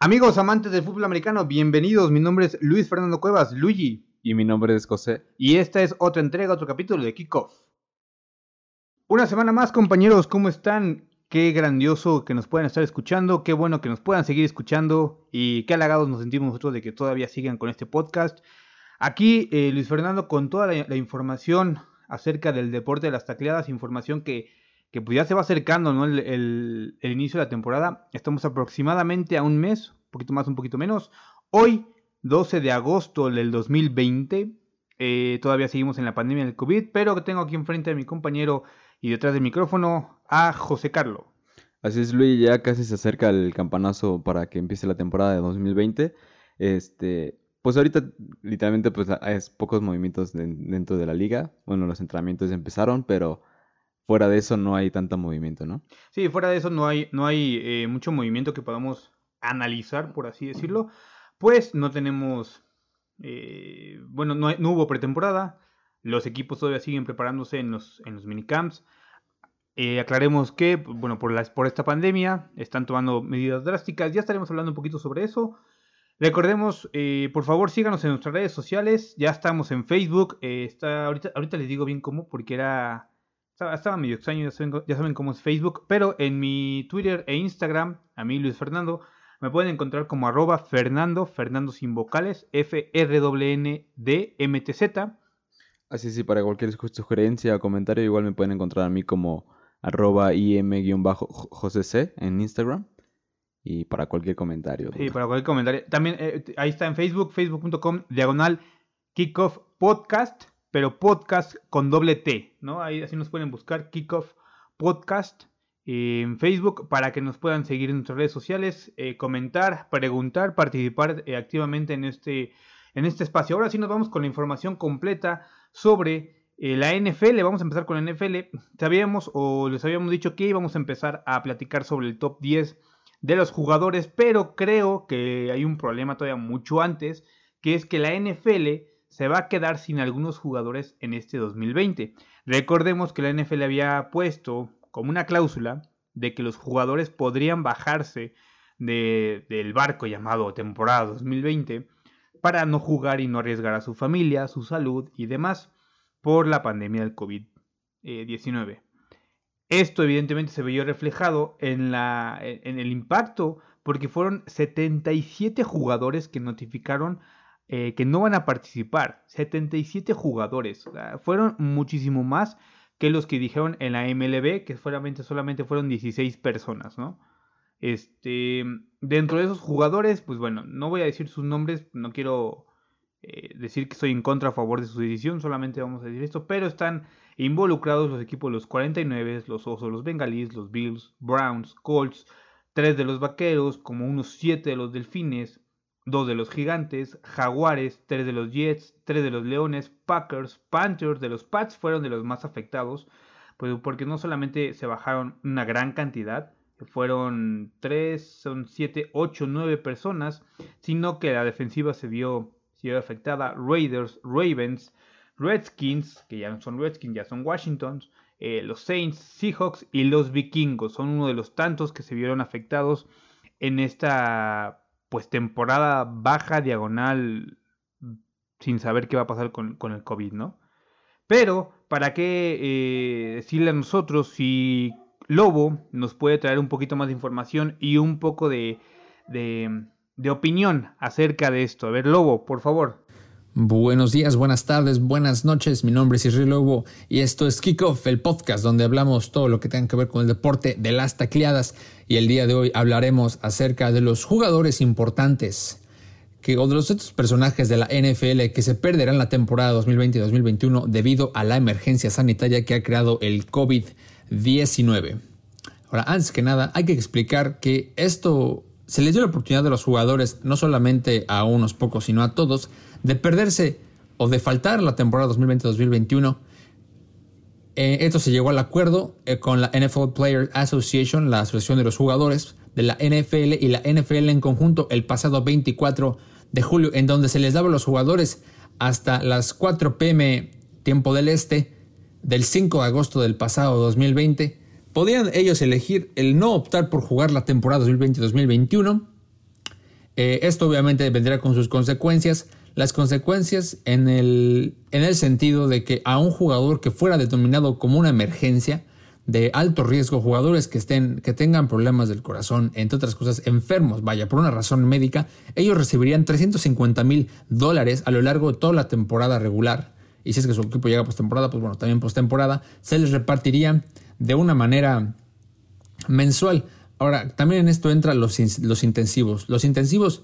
Amigos amantes del fútbol americano, bienvenidos. Mi nombre es Luis Fernando Cuevas, Luigi. Y mi nombre es José. Y esta es otra entrega, otro capítulo de Kickoff. Una semana más, compañeros, ¿cómo están? Qué grandioso que nos puedan estar escuchando, qué bueno que nos puedan seguir escuchando y qué halagados nos sentimos nosotros de que todavía sigan con este podcast. Aquí eh, Luis Fernando con toda la, información acerca del deporte de las tacleadas, información que que pues ya se va acercando ¿no? el, inicio de la temporada. Estamos aproximadamente a un mes, un poquito más, un poquito menos. Hoy, 12 de agosto del 2020, eh, todavía seguimos en la pandemia del COVID, pero tengo aquí enfrente a mi compañero y detrás del micrófono a José Carlos. Así es, Luis, ya casi se acerca el campanazo para que empiece la temporada de 2020. Este, pues ahorita literalmente pues hay pocos movimientos dentro de la liga. Bueno, los entrenamientos empezaron, pero fuera de eso no hay tanto movimiento, ¿no? Sí, fuera de eso no hay, no hay eh, mucho movimiento que podamos analizar, por así decirlo. Pues no tenemos, eh, bueno, no, no, hubo pretemporada. Los equipos todavía siguen preparándose en los, en los minicamps. Eh, aclaremos que, bueno, por, las, por esta pandemia están tomando medidas drásticas. Ya estaremos hablando un poquito sobre eso. Recordemos, por favor, síganos en nuestras redes sociales. Ya estamos en Facebook. está, ahorita, ahorita les digo bien cómo, porque era estaba, medio extraño, ya saben, cómo es Facebook, pero en mi Twitter e Instagram, a mí Luis Fernando, me pueden encontrar como arroba Fernando, Fernando sin vocales, f r n d m t z Así sí, para cualquier sugerencia o comentario, igual me pueden encontrar a mí como arroba im-josec en Instagram. Y para cualquier comentario. Sí, para cualquier comentario. También eh, ahí está en Facebook, facebook.com, diagonal, kickoff podcast pero podcast con doble T, ¿no? Ahí así nos pueden buscar Kickoff Podcast en Facebook para que nos puedan seguir en nuestras redes sociales, eh, comentar, preguntar, participar eh, activamente en este, en este espacio. Ahora sí nos vamos con la información completa sobre eh, la NFL. Vamos a empezar con la NFL. Sabíamos o les habíamos dicho que íbamos a empezar a platicar sobre el top 10 de los jugadores, pero creo que hay un problema todavía mucho antes, que es que la NFL se va a quedar sin algunos jugadores en este 2020. Recordemos que la NFL había puesto como una cláusula de que los jugadores podrían bajarse del barco llamado temporada 2020 para no jugar y no arriesgar a su familia, su salud y demás por la pandemia del COVID-19. Esto evidentemente se vio reflejado en, la, en el impacto porque fueron 77 jugadores que notificaron eh, que no van a participar. 77 jugadores. fueron muchísimo más que los que dijeron en la MLB, que solamente, fueron 16 personas, ¿no? Este, dentro de esos jugadores, pues bueno, no voy a decir sus nombres, no quiero eh, decir que estoy en contra a favor de su decisión, solamente vamos a decir esto, pero están involucrados los equipos los 49, los Osos, los Bengalís, los Bills, Browns, Colts, tres de los Vaqueros, como unos 7 de los Delfines, dos de los Gigantes, Jaguares, tres de los Jets, tres de los Leones, Packers, Panthers de los Pats fueron de los más afectados, pues porque no solamente se bajaron una gran cantidad, fueron tres, son siete, ocho, nueve personas, sino que la defensiva se vio, se vio afectada. Raiders, Ravens, Redskins, que ya no son Redskins, ya son Washington, eh, los Saints, Seahawks y los Vikingos son uno de los tantos que se vieron afectados en esta pues temporada baja, diagonal, sin saber qué va a pasar con, el COVID, ¿no? Pero, ¿para qué eh, decirle a nosotros si Lobo nos puede traer un poquito más de información y un poco de, de, de opinión acerca de esto? A ver, Lobo, por favor. Buenos días, buenas tardes, buenas noches. Mi nombre es Israel Lobo y esto es Kickoff, el podcast donde hablamos todo lo que tenga que ver con el deporte de las tacleadas. Y el día de hoy hablaremos acerca de los jugadores importantes que, o de los otros personajes de la NFL que se perderán la temporada 2020-2021 debido a la emergencia sanitaria que ha creado el COVID-19. Ahora, antes que nada, hay que explicar que esto se les dio la oportunidad de los jugadores, no solamente a unos pocos, sino a todos, de perderse o de faltar la temporada 2020-2021. Eh, esto se llegó al acuerdo eh, con la NFL Players Association, la asociación de los jugadores de la NFL y la NFL en conjunto el pasado 24 de julio, en donde se les daba a los jugadores hasta las 4 pm tiempo del este del 5 de agosto del pasado 2020. Podían ellos elegir el no optar por jugar la temporada 2020-2021 Eh, esto obviamente vendrá con sus consecuencias. Las consecuencias en el, en el sentido de que a un jugador que fuera determinado como una emergencia de alto riesgo, jugadores que, estén, que tengan problemas del corazón, entre otras cosas, enfermos, vaya, por una razón médica, ellos recibirían 350 mil dólares a lo largo de toda la temporada regular. Y si es que su equipo llega postemporada, pues bueno, también postemporada, se les repartiría de una manera mensual. Ahora, también en esto entran los, los intensivos. Los intensivos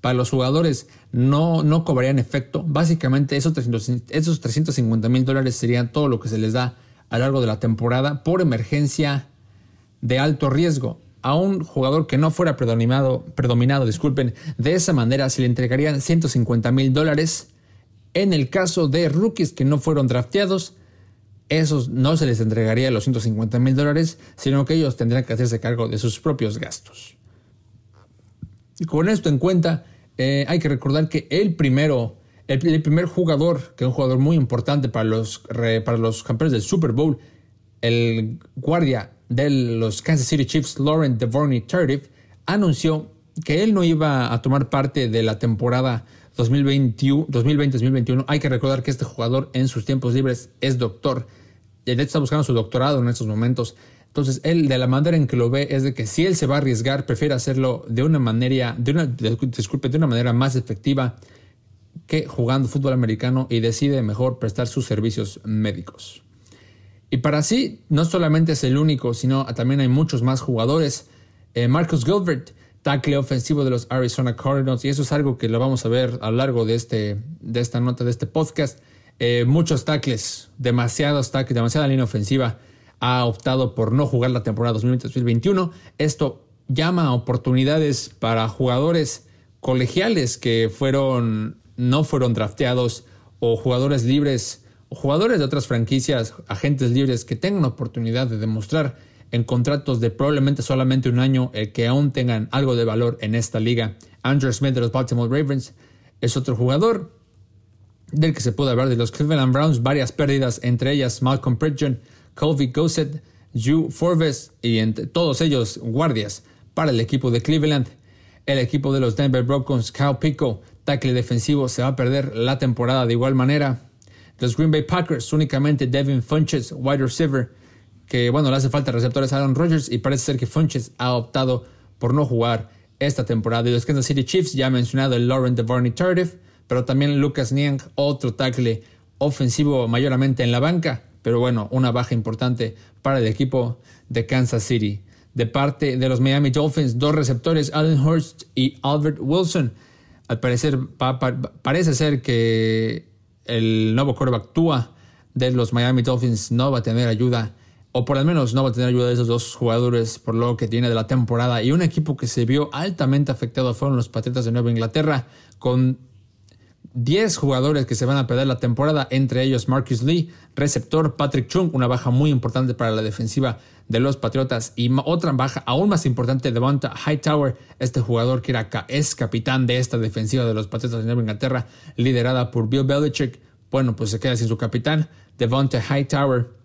para los jugadores no, cobrarían efecto. Básicamente esos 300, esos 350 mil dólares serían todo lo que se les da a lo largo de la temporada por emergencia de alto riesgo. A un jugador que no fuera predominado, predominado disculpen, de esa manera se le entregarían 150 mil dólares. En el caso de rookies que no fueron drafteados, esos no se les entregaría los 150 mil dólares, sino que ellos tendrían que hacerse cargo de sus propios gastos. Con esto en cuenta, eh, hay que recordar que el primero, el, primer jugador, que es un jugador muy importante para los, para los campeones del Super Bowl, el guardia de los Kansas City Chiefs, Laurent Devorney Tardif, anunció que él no iba a tomar parte de la temporada 2020-2021. Hay que recordar que este jugador en sus tiempos libres es doctor. De hecho está buscando su doctorado en estos momentos. Entonces, él de la manera en que lo ve es de que si él se va a arriesgar, prefiere hacerlo de una manera, de una, disculpe, de una manera más efectiva que jugando fútbol americano y decide mejor prestar sus servicios médicos. Y para sí, no solamente es el único, sino también hay muchos más jugadores. Eh, Marcus Gilbert tackle ofensivo de los Arizona Cardinals, y eso es algo que lo vamos a ver a lo largo de, este, de esta nota, de este podcast. Eh, muchos tackles, demasiados tackles, demasiada línea ofensiva. Ha optado por no jugar la temporada 2020-2021. Esto llama a oportunidades para jugadores colegiales que fueron, no fueron drafteados o jugadores libres jugadores de otras franquicias, agentes libres que tengan oportunidad de demostrar en contratos de probablemente solamente un año el que aún tengan algo de valor en esta liga. Andrew Smith de los Baltimore Ravens es otro jugador del que se puede hablar de los Cleveland Browns, varias pérdidas, entre ellas Malcolm Pridgeon, Colby Gossett, Hugh Forbes y entre todos ellos guardias para el equipo de Cleveland. El equipo de los Denver Broncos, Kyle Pico, tackle defensivo, se va a perder la temporada de igual manera. Los Green Bay Packers, únicamente Devin Funches, wide receiver, que bueno, le hace falta receptores a Aaron Rodgers y parece ser que Funches ha optado por no jugar esta temporada. Y los Kansas City Chiefs, ya mencionado el Lauren DeVarney Tardif, pero también Lucas Niang, otro tackle ofensivo mayormente en la banca, pero bueno, una baja importante para el equipo de Kansas City. De parte de los Miami Dolphins, dos receptores, Allen Hurst y Albert Wilson. Al parecer, parece ser que el nuevo quarterback actúa de los Miami Dolphins no va a tener ayuda o por lo menos no va a tener ayuda de esos dos jugadores por lo que tiene de la temporada. Y un equipo que se vio altamente afectado fueron los Patriotas de Nueva Inglaterra, con 10 jugadores que se van a perder la temporada, entre ellos Marcus Lee, receptor, Patrick Chung, una baja muy importante para la defensiva de los Patriotas, y otra baja aún más importante, Devonta Hightower, este jugador que era, es capitán de esta defensiva de los Patriotas de Nueva Inglaterra, liderada por Bill Belichick. Bueno, pues se queda sin su capitán, Devonta Hightower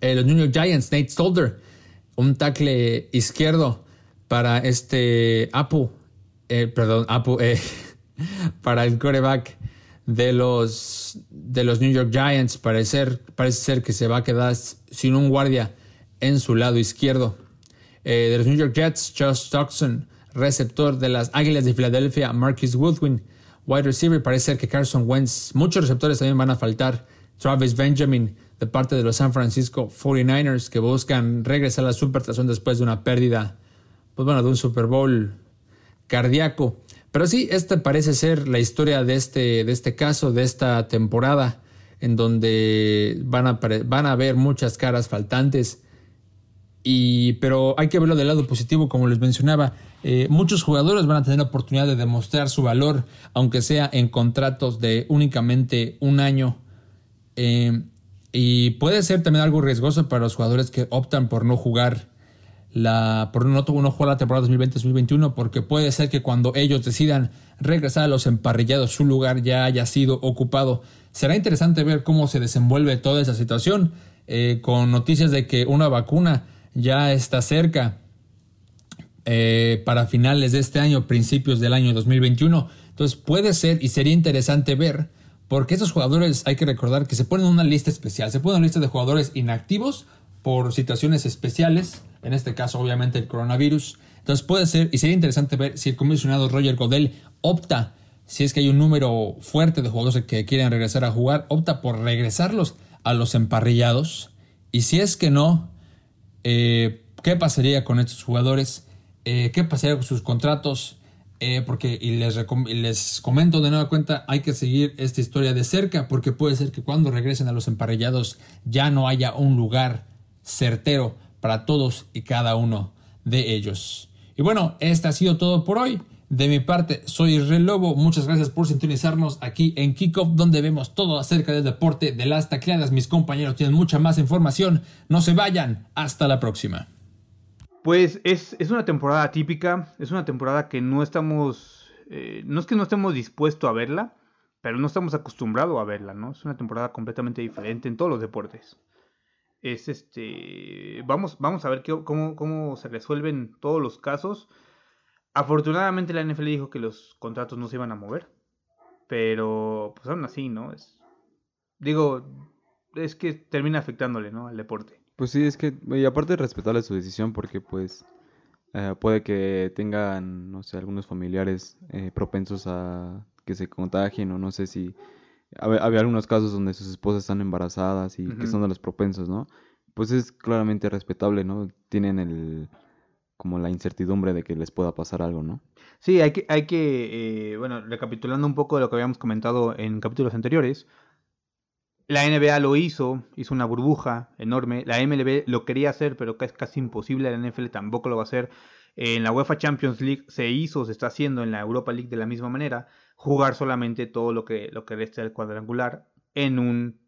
eh, los New York Giants, Nate Solder, un tackle izquierdo para este Apu, eh, perdón, Apu, eh, para el quarterback de los, de los New York Giants. Parece, ser que se va a quedar sin un guardia en su lado izquierdo. de los New York Jets, Josh Stockton, receptor de las Águilas de Filadelfia, Marcus Woodwin, wide receiver. Parece ser que Carson Wentz, muchos receptores también van a faltar. Travis Benjamin, de parte de los San Francisco 49ers que buscan regresar a la supertazón después de una pérdida, pues bueno, de un Super Bowl cardíaco. Pero sí, esta parece ser la historia de este, de este caso, de esta temporada, en donde van a, van a haber muchas caras faltantes. Y, pero hay que verlo del lado positivo, como les mencionaba. Eh, muchos jugadores van a tener la oportunidad de demostrar su valor, aunque sea en contratos de únicamente un año. Eh, y puede ser también algo riesgoso para los jugadores que optan por no jugar la, por no, no jugar la temporada 2020-2021, porque puede ser que cuando ellos decidan regresar a los emparrillados, su lugar ya haya sido ocupado. Será interesante ver cómo se desenvuelve toda esa situación, eh, con noticias de que una vacuna ya está cerca. eh, para finales de este año, principios del año 2021. Entonces puede ser y sería interesante ver, porque esos jugadores hay que recordar que se ponen en una lista especial, se ponen en una lista de jugadores inactivos por situaciones especiales, en este caso obviamente el coronavirus. Entonces puede ser y sería interesante ver si el comisionado Roger Godel opta, si es que hay un número fuerte de jugadores que quieren regresar a jugar, opta por regresarlos a los emparrillados. Y si es que no, eh, ¿qué pasaría con estos jugadores? Eh, ¿Qué pasaría con sus contratos? Eh, porque, y les, les comento de nueva cuenta, hay que seguir esta historia de cerca, porque puede ser que cuando regresen a los emparrillados ya no haya un lugar certero para todos y cada uno de ellos. Y bueno, esto ha sido todo por hoy. De mi parte, soy Israel Lobo. Muchas gracias por sintonizarnos aquí en Kickoff, donde vemos todo acerca del deporte de las tacleadas. Mis compañeros tienen mucha más información. No se vayan. Hasta la próxima. Pues es, una temporada típica. Es una temporada que no estamos. Eh, no es que no estemos dispuestos a verla, pero no estamos acostumbrados a verla, ¿no? Es una temporada completamente diferente en todos los deportes. Es este. Vamos, vamos a ver cómo, cómo se resuelven todos los casos Afortunadamente la NFL dijo que los contratos no se iban a mover. Pero pues aún así, ¿no? Es, digo, es que termina afectándole, ¿no? Al deporte. Pues sí, es que, y aparte respetarle su decisión, porque pues eh, puede que tengan, no sé, algunos familiares eh, propensos a que se contagien o no sé si... Había, algunos casos donde sus esposas están embarazadas y que son de los propensos, ¿no? Pues es claramente respetable, ¿no? Tienen el, como la incertidumbre de que les pueda pasar algo, ¿no? Sí, hay que, hay que eh, bueno, recapitulando un poco de lo que habíamos comentado en capítulos anteriores, la NBA lo hizo, hizo una burbuja enorme, la MLB lo quería hacer, pero es casi imposible, la NFL tampoco lo va a hacer. En la UEFA Champions League se hizo, se está haciendo en la Europa League de la misma manera, jugar solamente todo lo que, lo que resta del cuadrangular en un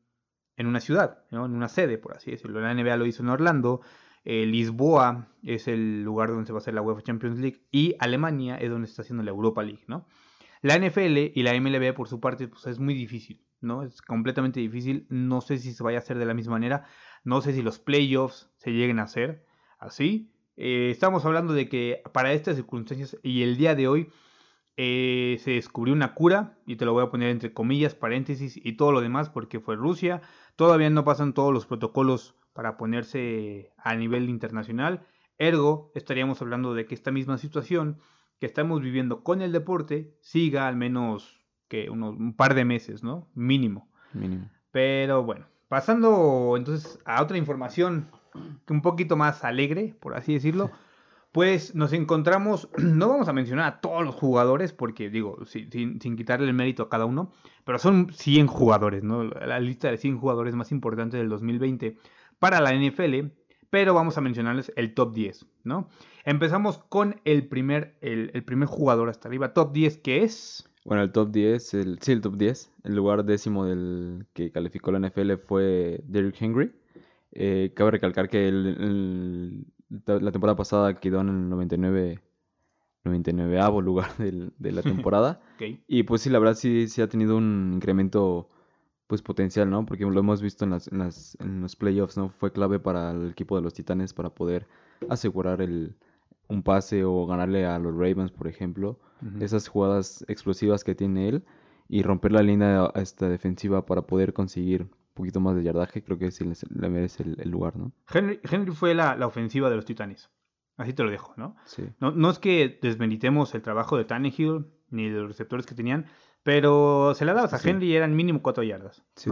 en una ciudad, en una sede, por así decirlo. La NBA lo hizo en Orlando, eh, Lisboa es el lugar donde se va a hacer la UEFA Champions League y Alemania es donde se está haciendo la Europa League, ¿no? La NFL y la MLB por su parte pues es muy difícil, ¿no? Es completamente difícil, no sé si se vaya a hacer de la misma manera, no sé si los playoffs se lleguen a hacer así. Eh, estamos hablando de que para estas circunstancias y el día de hoy eh, se descubrió una cura, y te lo voy a poner entre comillas, paréntesis y todo lo demás porque fue Rusia, todavía no pasan todos los protocolos para ponerse a nivel internacional. Ergo, estaríamos hablando de que esta misma situación que estamos viviendo con el deporte siga al menos que unos, un par de meses, ¿no? Mínimo. Mínimo. Pero bueno, pasando entonces a otra información un poquito más alegre, por así decirlo. Pues nos encontramos, no vamos a mencionar a todos los jugadores, porque digo, sin, sin, quitarle el mérito a cada uno, pero son 100 jugadores, ¿no? La lista de 100 jugadores más importantes del 2020 para la NFL, pero vamos a mencionarles el top 10, ¿no? Empezamos con el primer, el, primer jugador hasta arriba, top 10, que es... Bueno, el top 10, el, sí, el top 10, el lugar décimo del que calificó la NFL fue Derrick Henry. Eh, cabe recalcar que el, la temporada pasada quedó en el 99 99 lugar de la temporada. Y pues sí, la verdad sí, sí ha tenido un incremento pues potencial, ¿no? Porque lo hemos visto en, las, en, las, en los playoffs, ¿no? Fue clave para el equipo de los Titanes para poder asegurar el, un pase o ganarle a los Ravens, por ejemplo. Esas jugadas explosivas que tiene él y romper la línea esta defensiva para poder conseguir poquito más de yardaje, creo que sí le, merece el, lugar, ¿no? Henry, Henry fue la, la, ofensiva de los Titanes. Así te lo dejo, ¿no? Sí. No, no es que desmeritemos el trabajo de Tannehill ni de los receptores que tenían, pero se la dabas a Henry y eran mínimo cuatro yardas. Sí.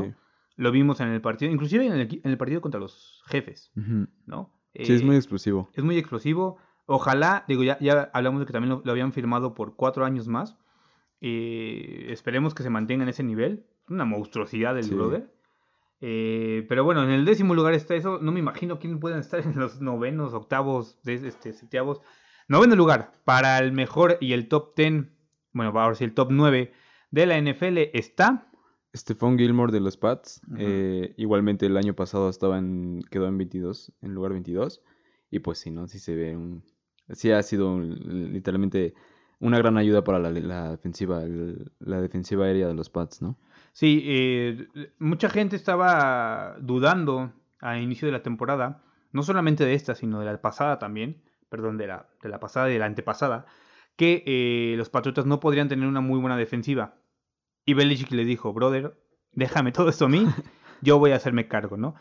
Lo vimos en el partido, inclusive en el, partido contra los jefes, ¿no? sí, es muy eh, explosivo. Es muy explosivo. Ojalá, digo, ya, ya hablamos de que también lo, habían firmado por cuatro años más. Eh, esperemos que se mantenga en ese nivel. Una monstruosidad del brother. Eh, pero bueno, en el décimo lugar está eso. No me imagino quién pueden estar en los novenos, octavos, este, septiavos. Noveno lugar para el mejor y el top ten. Bueno, ahora sí, el top nueve de la NFL está. Stephon Gilmore de los Pats. Eh, igualmente el año pasado estaba en, quedó en 22, en lugar 22. Y pues sí, ¿no? Sí se ve un... Sí ha sido literalmente una gran ayuda para la, defensiva, la defensiva aérea de los Pats, ¿no? Sí, eh, mucha gente estaba dudando a inicio de la temporada, no solamente de esta, sino de la pasada también, perdón, de la, de la pasada y de la antepasada, que eh, los Patriotas no podrían tener una muy buena defensiva. Y Belichick le dijo, brother, déjame todo esto a mí, yo voy a hacerme cargo, ¿no?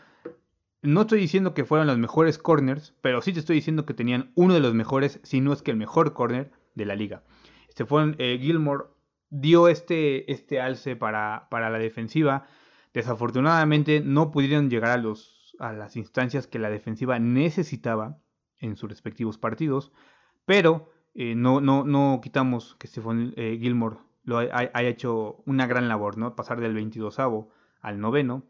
No estoy diciendo que fueran los mejores corners, pero sí te estoy diciendo que tenían uno de los mejores, si no es que el mejor corner de la liga. Este fue eh, Gilmore dio este, este alce para, para la defensiva. Desafortunadamente no pudieron llegar a, los, a las instancias que la defensiva necesitaba en sus respectivos partidos, pero eh, no, no, no quitamos que Stephon eh, Gilmore lo haya, hecho una gran labor, ¿no? Pasar del 22 al noveno,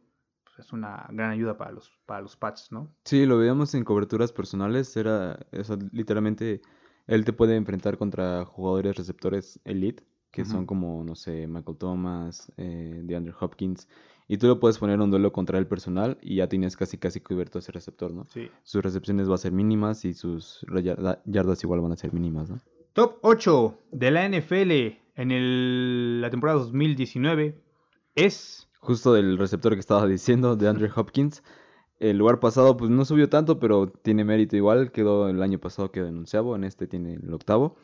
pues, es una gran ayuda para los, para los Pats, ¿no? Sí, lo veíamos en coberturas personales, era, eso, literalmente, él te puede enfrentar contra jugadores receptores elite, que son como, no sé, Michael Thomas, eh, DeAndre Hopkins, y tú lo puedes poner un duelo contra el personal y ya tienes casi casi cubierto ese receptor, ¿no? Sí. Sus recepciones van a ser mínimas y sus yardas igual van a ser mínimas, ¿no? Top 8 de la NFL en el, la temporada 2019 es... Justo del receptor que estaba diciendo, de Andrew Hopkins. El lugar pasado pues no subió tanto, pero tiene mérito igual. Quedó el año pasado quedó en onceavo, en este tiene el octavo.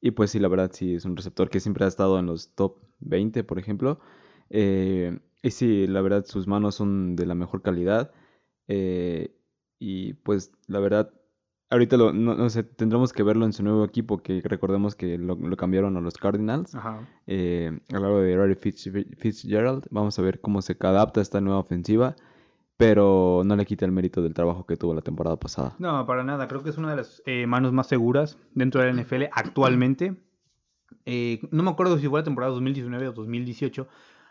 Y pues sí, la verdad sí es un receptor que siempre ha estado en los top 20, por ejemplo. Eh, y sí, la verdad, sus manos son de la mejor calidad. Eh, y pues la verdad, ahorita lo, no, sé, tendremos que verlo en su nuevo equipo, que recordemos que lo, cambiaron a los Cardinals. Ajá. Eh, al lado de Rory Fitzgerald, vamos a ver cómo se adapta a esta nueva ofensiva. Pero no le quita el mérito del trabajo que tuvo la temporada pasada. No, para nada. Creo que es una de las eh, manos más seguras dentro de la NFL actualmente. no me acuerdo si fue la temporada 2019 o 2018,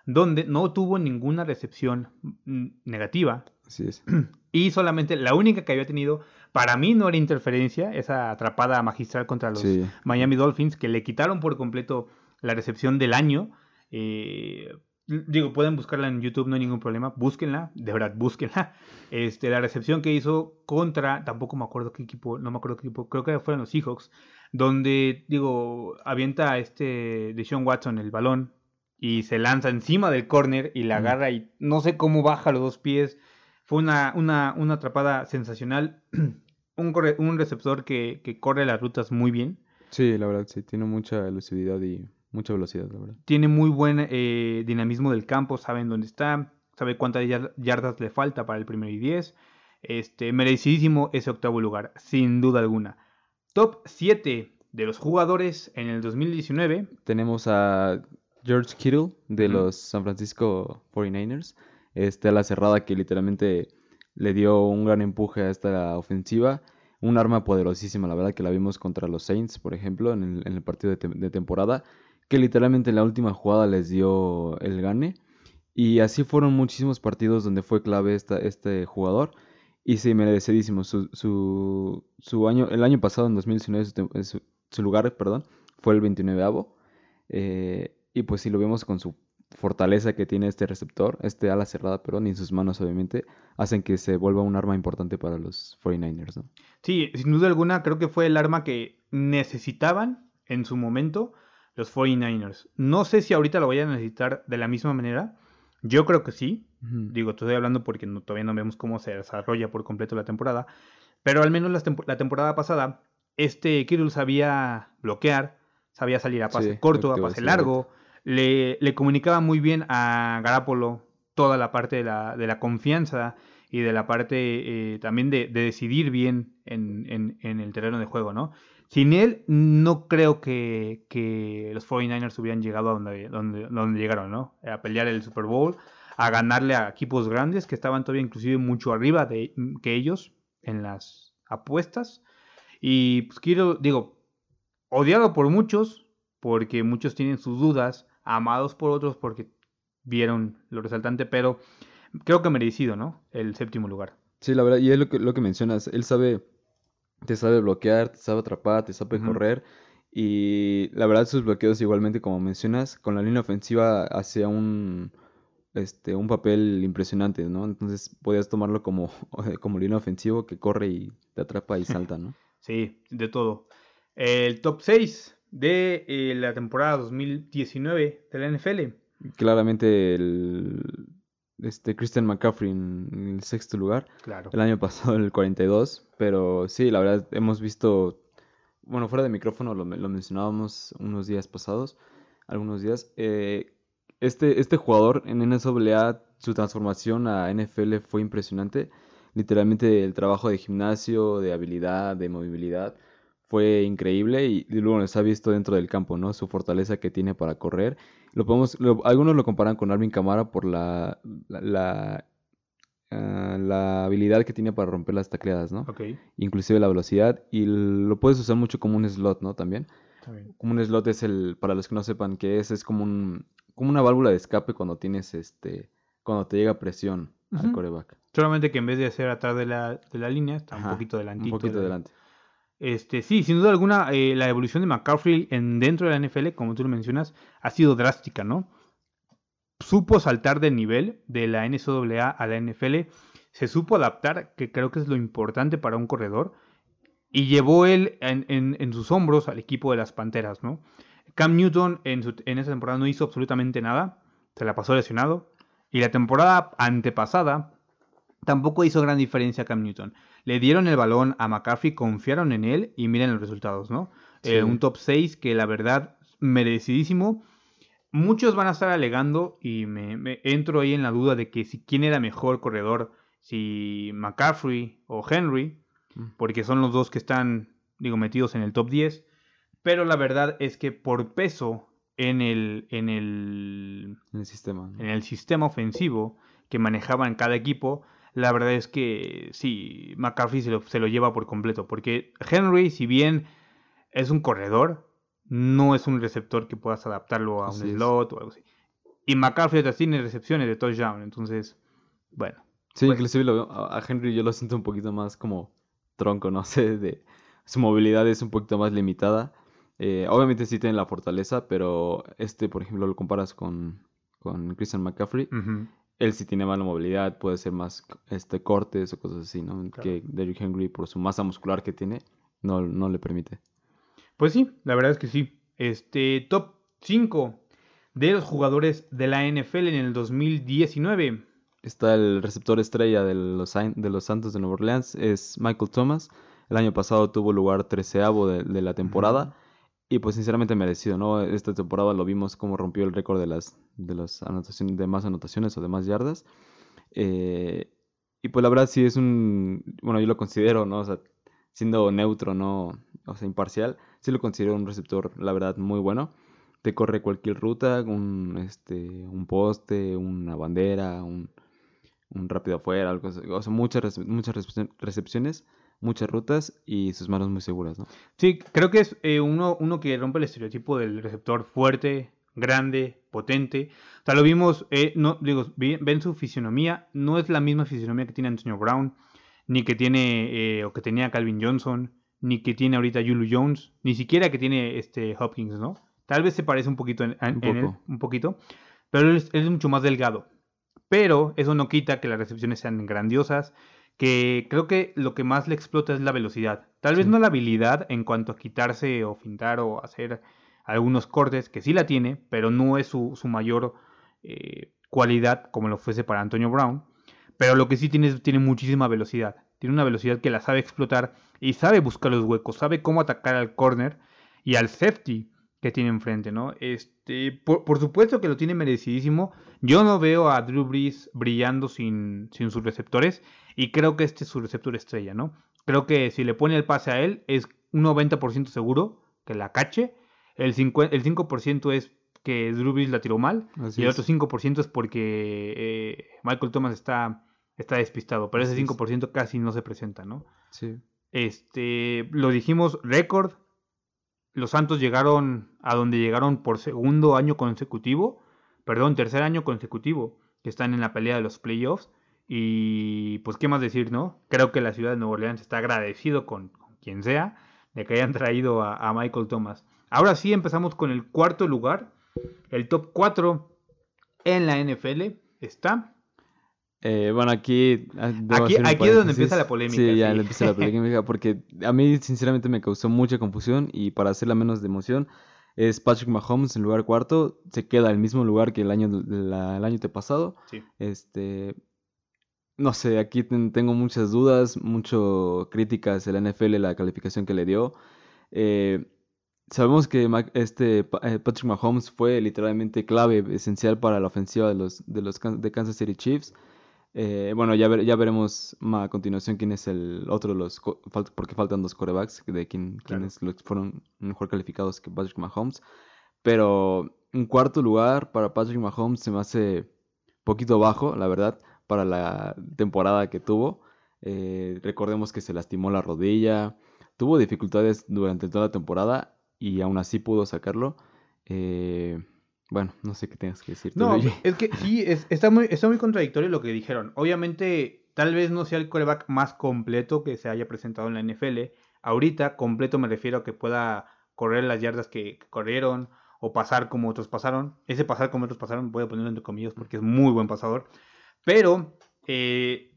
donde no tuvo ninguna recepción mm, negativa. Así es. Y solamente la única que había tenido, para mí no era interferencia, esa atrapada magistral contra los Miami Dolphins, que le quitaron por completo la recepción del año. Eh, digo, pueden buscarla en YouTube, no hay ningún problema, búsquenla, de verdad, búsquenla. Este, la recepción que hizo contra, tampoco me acuerdo qué equipo, no me acuerdo qué equipo, creo que fueron los Seahawks, donde, digo, avienta a este de Sean Watson el balón y se lanza encima del corner y la agarra y no sé cómo baja los dos pies. Fue una, una, una atrapada sensacional. un, un receptor que, que, corre las rutas muy bien. Sí, la verdad, sí, tiene mucha elusividad y mucha velocidad, la verdad. Tiene muy buen eh, dinamismo del campo, saben dónde está, sabe cuántas yardas le falta para el primer y diez. Este, merecidísimo ese octavo lugar, sin duda alguna. Top 7 de los jugadores en el 2019. Tenemos a George Kittle de los San Francisco 49ers. Este, a la cerrada que literalmente le dio un gran empuje a esta ofensiva. Un arma poderosísima, la verdad que la vimos contra los Saints, por ejemplo, en el, partido de, temporada, que literalmente en la última jugada les dio el gane. Y así fueron muchísimos partidos donde fue clave esta, este jugador. Y sí, merecidísimo. Su, su, su, año, el año pasado, en 2019, su, su lugar perdón, fue el 29avo. Eh, y pues si lo vemos con su fortaleza que tiene este receptor, este ala cerrada, pero ni sus manos obviamente, hacen que se vuelva un arma importante para los 49ers, ¿no? Sí, sin duda alguna, creo que fue el arma que necesitaban en su momento los 49ers. No sé si ahorita lo vayan a necesitar de la misma manera. Yo creo que sí. Digo, estoy hablando porque todavía no vemos cómo se desarrolla por completo la temporada. Pero al menos la, temporada pasada, este Kirill sabía bloquear, sabía salir a pase corto, a pase largo le, le comunicaba muy bien a Garapolo toda la parte de la, de la confianza y de la parte eh, también de, decidir bien en, el terreno de juego, ¿no? Sin él, no creo que, que los 49ers hubieran llegado a donde, donde, donde llegaron, ¿no? A pelear el Super Bowl, a ganarle a equipos grandes que estaban todavía inclusive mucho arriba de, que ellos en las apuestas. Y pues quiero, digo, odiado por muchos, porque muchos tienen sus dudas amados por otros porque vieron lo resaltante, pero creo que merecido, ¿no? El séptimo lugar. Sí, la verdad, y es lo que, lo que mencionas, él sabe, te sabe bloquear, te sabe atrapar, te sabe correr, y la verdad sus bloqueos igualmente, como mencionas, con la línea ofensiva hacía un, este, un papel impresionante, ¿no? Entonces podías tomarlo como, como línea ofensivo que corre y te atrapa y salta, ¿no? sí, de todo. El top 6 de eh, la temporada 2019 de la NFL. Claramente el, este Christian McCaffrey en, en el sexto lugar. Claro. El año pasado en el 42, pero sí, la verdad hemos visto, bueno, fuera de micrófono lo, lo mencionábamos unos días pasados, algunos días. eh, este, este jugador en NSAA, su transformación a NFL fue impresionante. Literalmente el trabajo de gimnasio, de habilidad, de movilidad fue increíble y, y luego se ha visto dentro del campo, ¿no? Su fortaleza que tiene para correr. Lo podemos, lo- algunos lo comparan con Alvin Kamara por la, la, la, ah, la habilidad que tiene para romper las tacleadas, ¿no? Inclusive la velocidad y lo puedes usar mucho como un slot, ¿no? También. bien. Como un slot es el, para los que no sepan qué es, es como un, como una válvula de escape cuando tienes este, cuando te llega presión al Ujú. coreback. Solamente que en vez de ser atrás de la, de la línea, está un poquito delantito. Un poquito de la- adelante. Este, sí, sin duda alguna, eh, la evolución de McCaffrey en, dentro de la NFL, como tú lo mencionas, ha sido drástica, ¿no? Supo saltar de nivel de la NCAA a la NFL, se supo adaptar, que creo que es lo importante para un corredor, y llevó él en, en- sus hombros al equipo de las Panteras, ¿no? Cam Newton en, en esa temporada no hizo absolutamente nada, se la pasó lesionado, y la temporada antepasada tampoco hizo gran diferencia Cam Newton. Le dieron el balón a McCaffrey, confiaron en él y miren los resultados, ¿no? Eh, un top 6 que la verdad, merecidísimo. Muchos van a estar alegando y me, me entro ahí en la duda de que si quién era mejor corredor, si McCaffrey o Henry, Mm. porque son los dos que están, digo, metidos en el top 10. Pero la verdad es que por peso en el, en el, En el sistema. ¿no? en el sistema ofensivo que manejaban cada equipo, la verdad es que sí, McCaffrey se lo, se lo lleva por completo. Porque Henry, si bien es un corredor, no es un receptor que puedas adaptarlo a un Así es. slot o algo así. Y McCaffrey otras tiene recepciones de touchdown, entonces, bueno. Sí, Pues- inclusive lo a Henry yo lo siento un poquito más como tronco, no sé, de su movilidad es un poquito más limitada. Eh, obviamente sí tiene la fortaleza, pero este, por ejemplo, lo comparas con, con Christian McCaffrey. Él sí tiene más movilidad, puede ser más este, cortes o cosas así, ¿no? Claro. Que Derrick Henry, por su masa muscular que tiene, no, no le permite. Pues sí, la verdad es que sí. Este top 5 de los jugadores de la NFL en el 2019. Está el receptor estrella de los, de los Santos de Nueva Orleans, es Michael Thomas. El año pasado tuvo lugar treceavo de, de la temporada. Y pues sinceramente merecido, ¿no? Esta temporada lo vimos como rompió el récord de las, de las anotaciones, de más anotaciones o de más yardas. Eh, y pues la verdad sí es un, bueno, yo lo considero, ¿no? O sea, siendo neutro, no, o sea, imparcial, sí lo considero un receptor, la verdad, muy bueno. Te corre cualquier ruta, un, este, un poste, una bandera, un, un rápido afuera, algo. O sea, muchas, muchas recepcion- recepciones, muchas rutas y sus manos muy seguras, ¿no? Sí, creo que es eh, uno, uno que rompe el estereotipo del receptor fuerte, grande, potente. O sea, lo vimos, eh, no, digo, ven su fisionomía, no es la misma fisionomía que tiene Antonio Brown, ni que tiene, eh, o que tenía Calvin Johnson, ni que tiene ahorita Julio Jones, ni siquiera que tiene este Hopkins, ¿no? Tal vez se parece un poquito en, en- Un en él, un poquito, pero él es, él es mucho más delgado. Pero eso no quita que las recepciones sean grandiosas, que creo que lo que más le explota es la velocidad. Tal vez no la habilidad en cuanto a quitarse o fintar o hacer algunos cortes, que sí la tiene, pero no es su, su mayor eh, cualidad como lo fuese para Antonio Brown. Pero lo que sí tiene es tiene muchísima velocidad. Tiene una velocidad que la sabe explotar y sabe buscar los huecos, sabe cómo atacar al corner y al safety que tiene enfrente, ¿no? Este, por, por supuesto que lo tiene merecidísimo. Yo no veo a Drew Brees brillando sin, sin sus receptores y creo que este es su receptor estrella, ¿no? Creo que si le pone el pase a él es un 90% seguro que la cache. El, 50 el 5% es que Drew Brees la tiró mal Así y el otro 5% es porque eh, Michael Thomas está, está despistado, pero ese Así es. 5% casi no se presenta, ¿no? Sí. Este, lo dijimos, récord. Los Santos llegaron a donde llegaron por segundo año consecutivo, perdón, tercer año consecutivo, que están en la pelea de los playoffs. Y pues, ¿qué más decir, no? Creo que la ciudad de Nueva Orleans está agradecido con, quien sea de que hayan traído a, a Michael Thomas. Ahora sí, empezamos con el cuarto lugar. El top 4 en la NFL está Eh, bueno, aquí... ah, Aquí- aquí es donde empieza la polémica, Sí, ya empieza la polémica porque a mí sinceramente me causó mucha confusión y para hacerla menos de emoción, es Patrick Mahomes en lugar cuarto. Se queda el mismo lugar que el año, la- el año pasado. Sí. Este, no sé, aquí ten- tengo muchas dudas, mucho críticas de la NFL, la calificación que le dio. Eh, sabemos que este eh, Patrick Mahomes fue literalmente clave, esencial para la ofensiva de los de los de Kansas City Chiefs. Eh, bueno, ya, ver- ya veremos más a continuación quién es el otro de los, porque faltan dos corebacks, de quién, Claro. quiénes los fueron mejor calificados que Patrick Mahomes. Pero un cuarto lugar para Patrick Mahomes se me hace poquito bajo, la verdad, para la temporada que tuvo. Eh, recordemos que se lastimó la rodilla, tuvo dificultades durante toda la temporada y aún así pudo sacarlo. Eh, bueno, no sé qué tengas que decir. No, es que sí, es- está, muy, está muy contradictorio lo que dijeron. Obviamente, tal vez no sea el coreback más completo que se haya presentado en la NFL. Ahorita, completo me refiero a que pueda correr las yardas que, que corrieron o pasar como otros pasaron. Ese pasar como otros pasaron, voy a ponerlo entre comillas porque es muy buen pasador. Pero eh,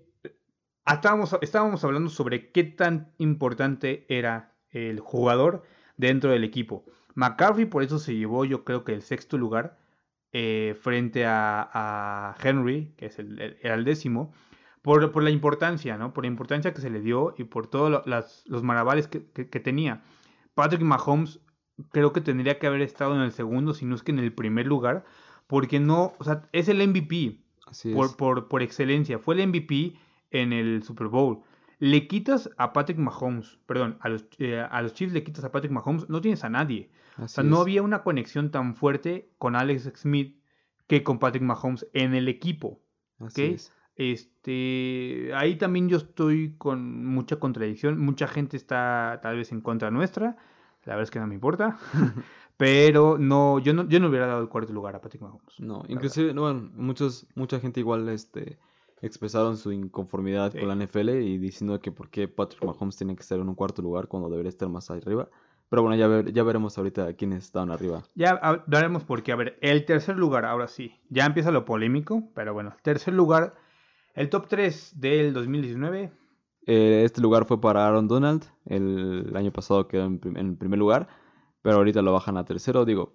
estábamos, estábamos hablando sobre qué tan importante era el jugador dentro del equipo. McCaffrey por eso se llevó yo creo que el sexto lugar eh, frente a, a Henry, que es el, el- era el décimo, por, por la importancia, ¿no? Por la importancia que se le dio y por todos lo- los maravales que, que- que tenía. Patrick Mahomes creo que tendría que haber estado en el segundo, si no es que en el primer lugar, porque no, o sea, es el MVP Así por, es. por, por excelencia. Fue el MVP en el Super Bowl. Le quitas a Patrick Mahomes, perdón, a los, eh, a los Chiefs le quitas a Patrick Mahomes, no tienes a nadie. O sea, no había una conexión tan fuerte con Alex Smith que con Patrick Mahomes en el equipo. Así es. Este, ahí también yo estoy con mucha contradicción. Mucha gente está tal vez en contra nuestra. La verdad es que no me importa. Pero no, yo no, yo no hubiera dado el cuarto lugar a Patrick Mahomes. No, inclusive, no, bueno, muchos, mucha gente igual este, expresaron su inconformidad Sí. con la NFL y diciendo que por qué Patrick Mahomes tiene que estar en un cuarto lugar cuando debería estar más arriba. Pero bueno, ya, ver- ya veremos ahorita quiénes estaban arriba. Ya hablaremos porque, a ver, el tercer lugar, ahora sí, ya empieza lo polémico, pero bueno, tercer lugar, el top 3 del 2019, Eh, este lugar fue para Aaron Donald. El año pasado quedó en, prim- en primer lugar, pero ahorita lo bajan a tercero. Digo,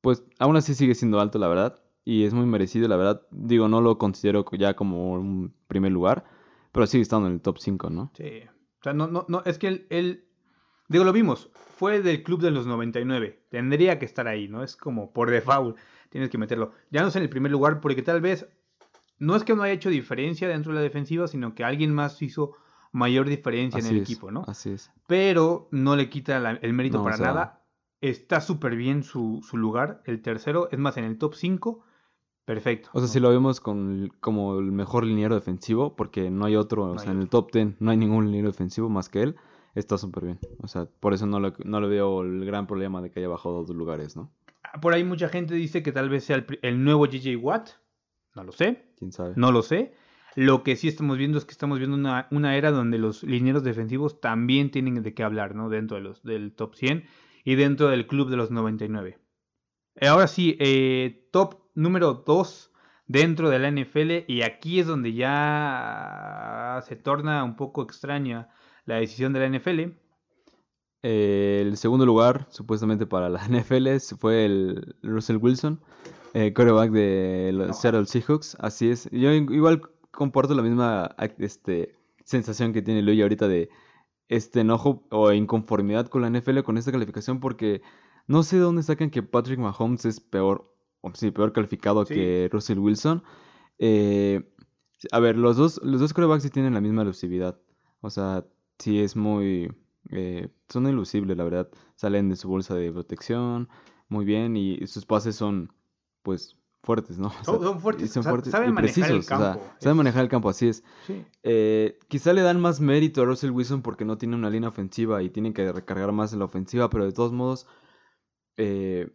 pues aún así sigue siendo alto, la verdad. Y es muy merecido, la verdad. Digo, no lo considero ya como un primer lugar, pero sigue estando en el top 5, ¿no? Sí. O sea, no, no, no, es que él, él- digo, lo vimos, fue del club de los 99, tendría que estar ahí, ¿no? Es como por default, tienes que meterlo. Ya no es en el primer lugar porque tal vez, no es que no haya hecho diferencia dentro de la defensiva, sino que alguien más hizo mayor diferencia en el es, equipo, ¿no? Así es. Pero no le quita la- el mérito No, o para sea- nada. Está súper bien su, su lugar, el tercero, es más, en el top 5, perfecto. O sea, si lo vemos con, como el mejor liniero defensivo, porque no hay otro, o No sea, en el top 10 no hay ningún liniero defensivo más que él, está súper bien. O sea, por eso no lo, no le veo el gran problema de que haya bajado dos lugares, ¿no? Por ahí mucha gente dice que tal vez sea el, el nuevo JJ Watt, no lo sé, ¿Quién sabe? No lo sé. Lo que sí estamos viendo es que estamos viendo una, una era donde los linieros defensivos también tienen de qué hablar, ¿no? Dentro de los, del top 100 y dentro del club de los 99. Eh, Ahora sí, eh, top número 2 dentro de la NFL y aquí es donde ya se torna un poco extraña la decisión de la NFL. Eh, el segundo lugar, supuestamente para la NFL, fue el Russell Wilson, eh, quarterback de los No. Seattle Seahawks. Así es. Yo igual comparto la misma este, sensación que tiene Luis ahorita de este enojo o inconformidad con la NFL con esta calificación porque no sé de dónde sacan que Patrick Mahomes es peor, o sí, peor calificado Sí. que Russell Wilson. Eh, a ver, los dos, los dos quarterbacks sí tienen la misma elusividad. O sea, sí es muy... eh, son ilusibles, la verdad. Salen de su bolsa de protección muy bien y sus pases son, pues, fuertes, ¿no? O Son- sea, son fuertes, y son fuertes saben y manejar el precisos, o sea, campo, saben manejar el campo, así es. Sí. Eh, quizá le dan más mérito a Russell Wilson porque no tiene una línea ofensiva y tienen que recargar más en la ofensiva, pero de todos modos eh,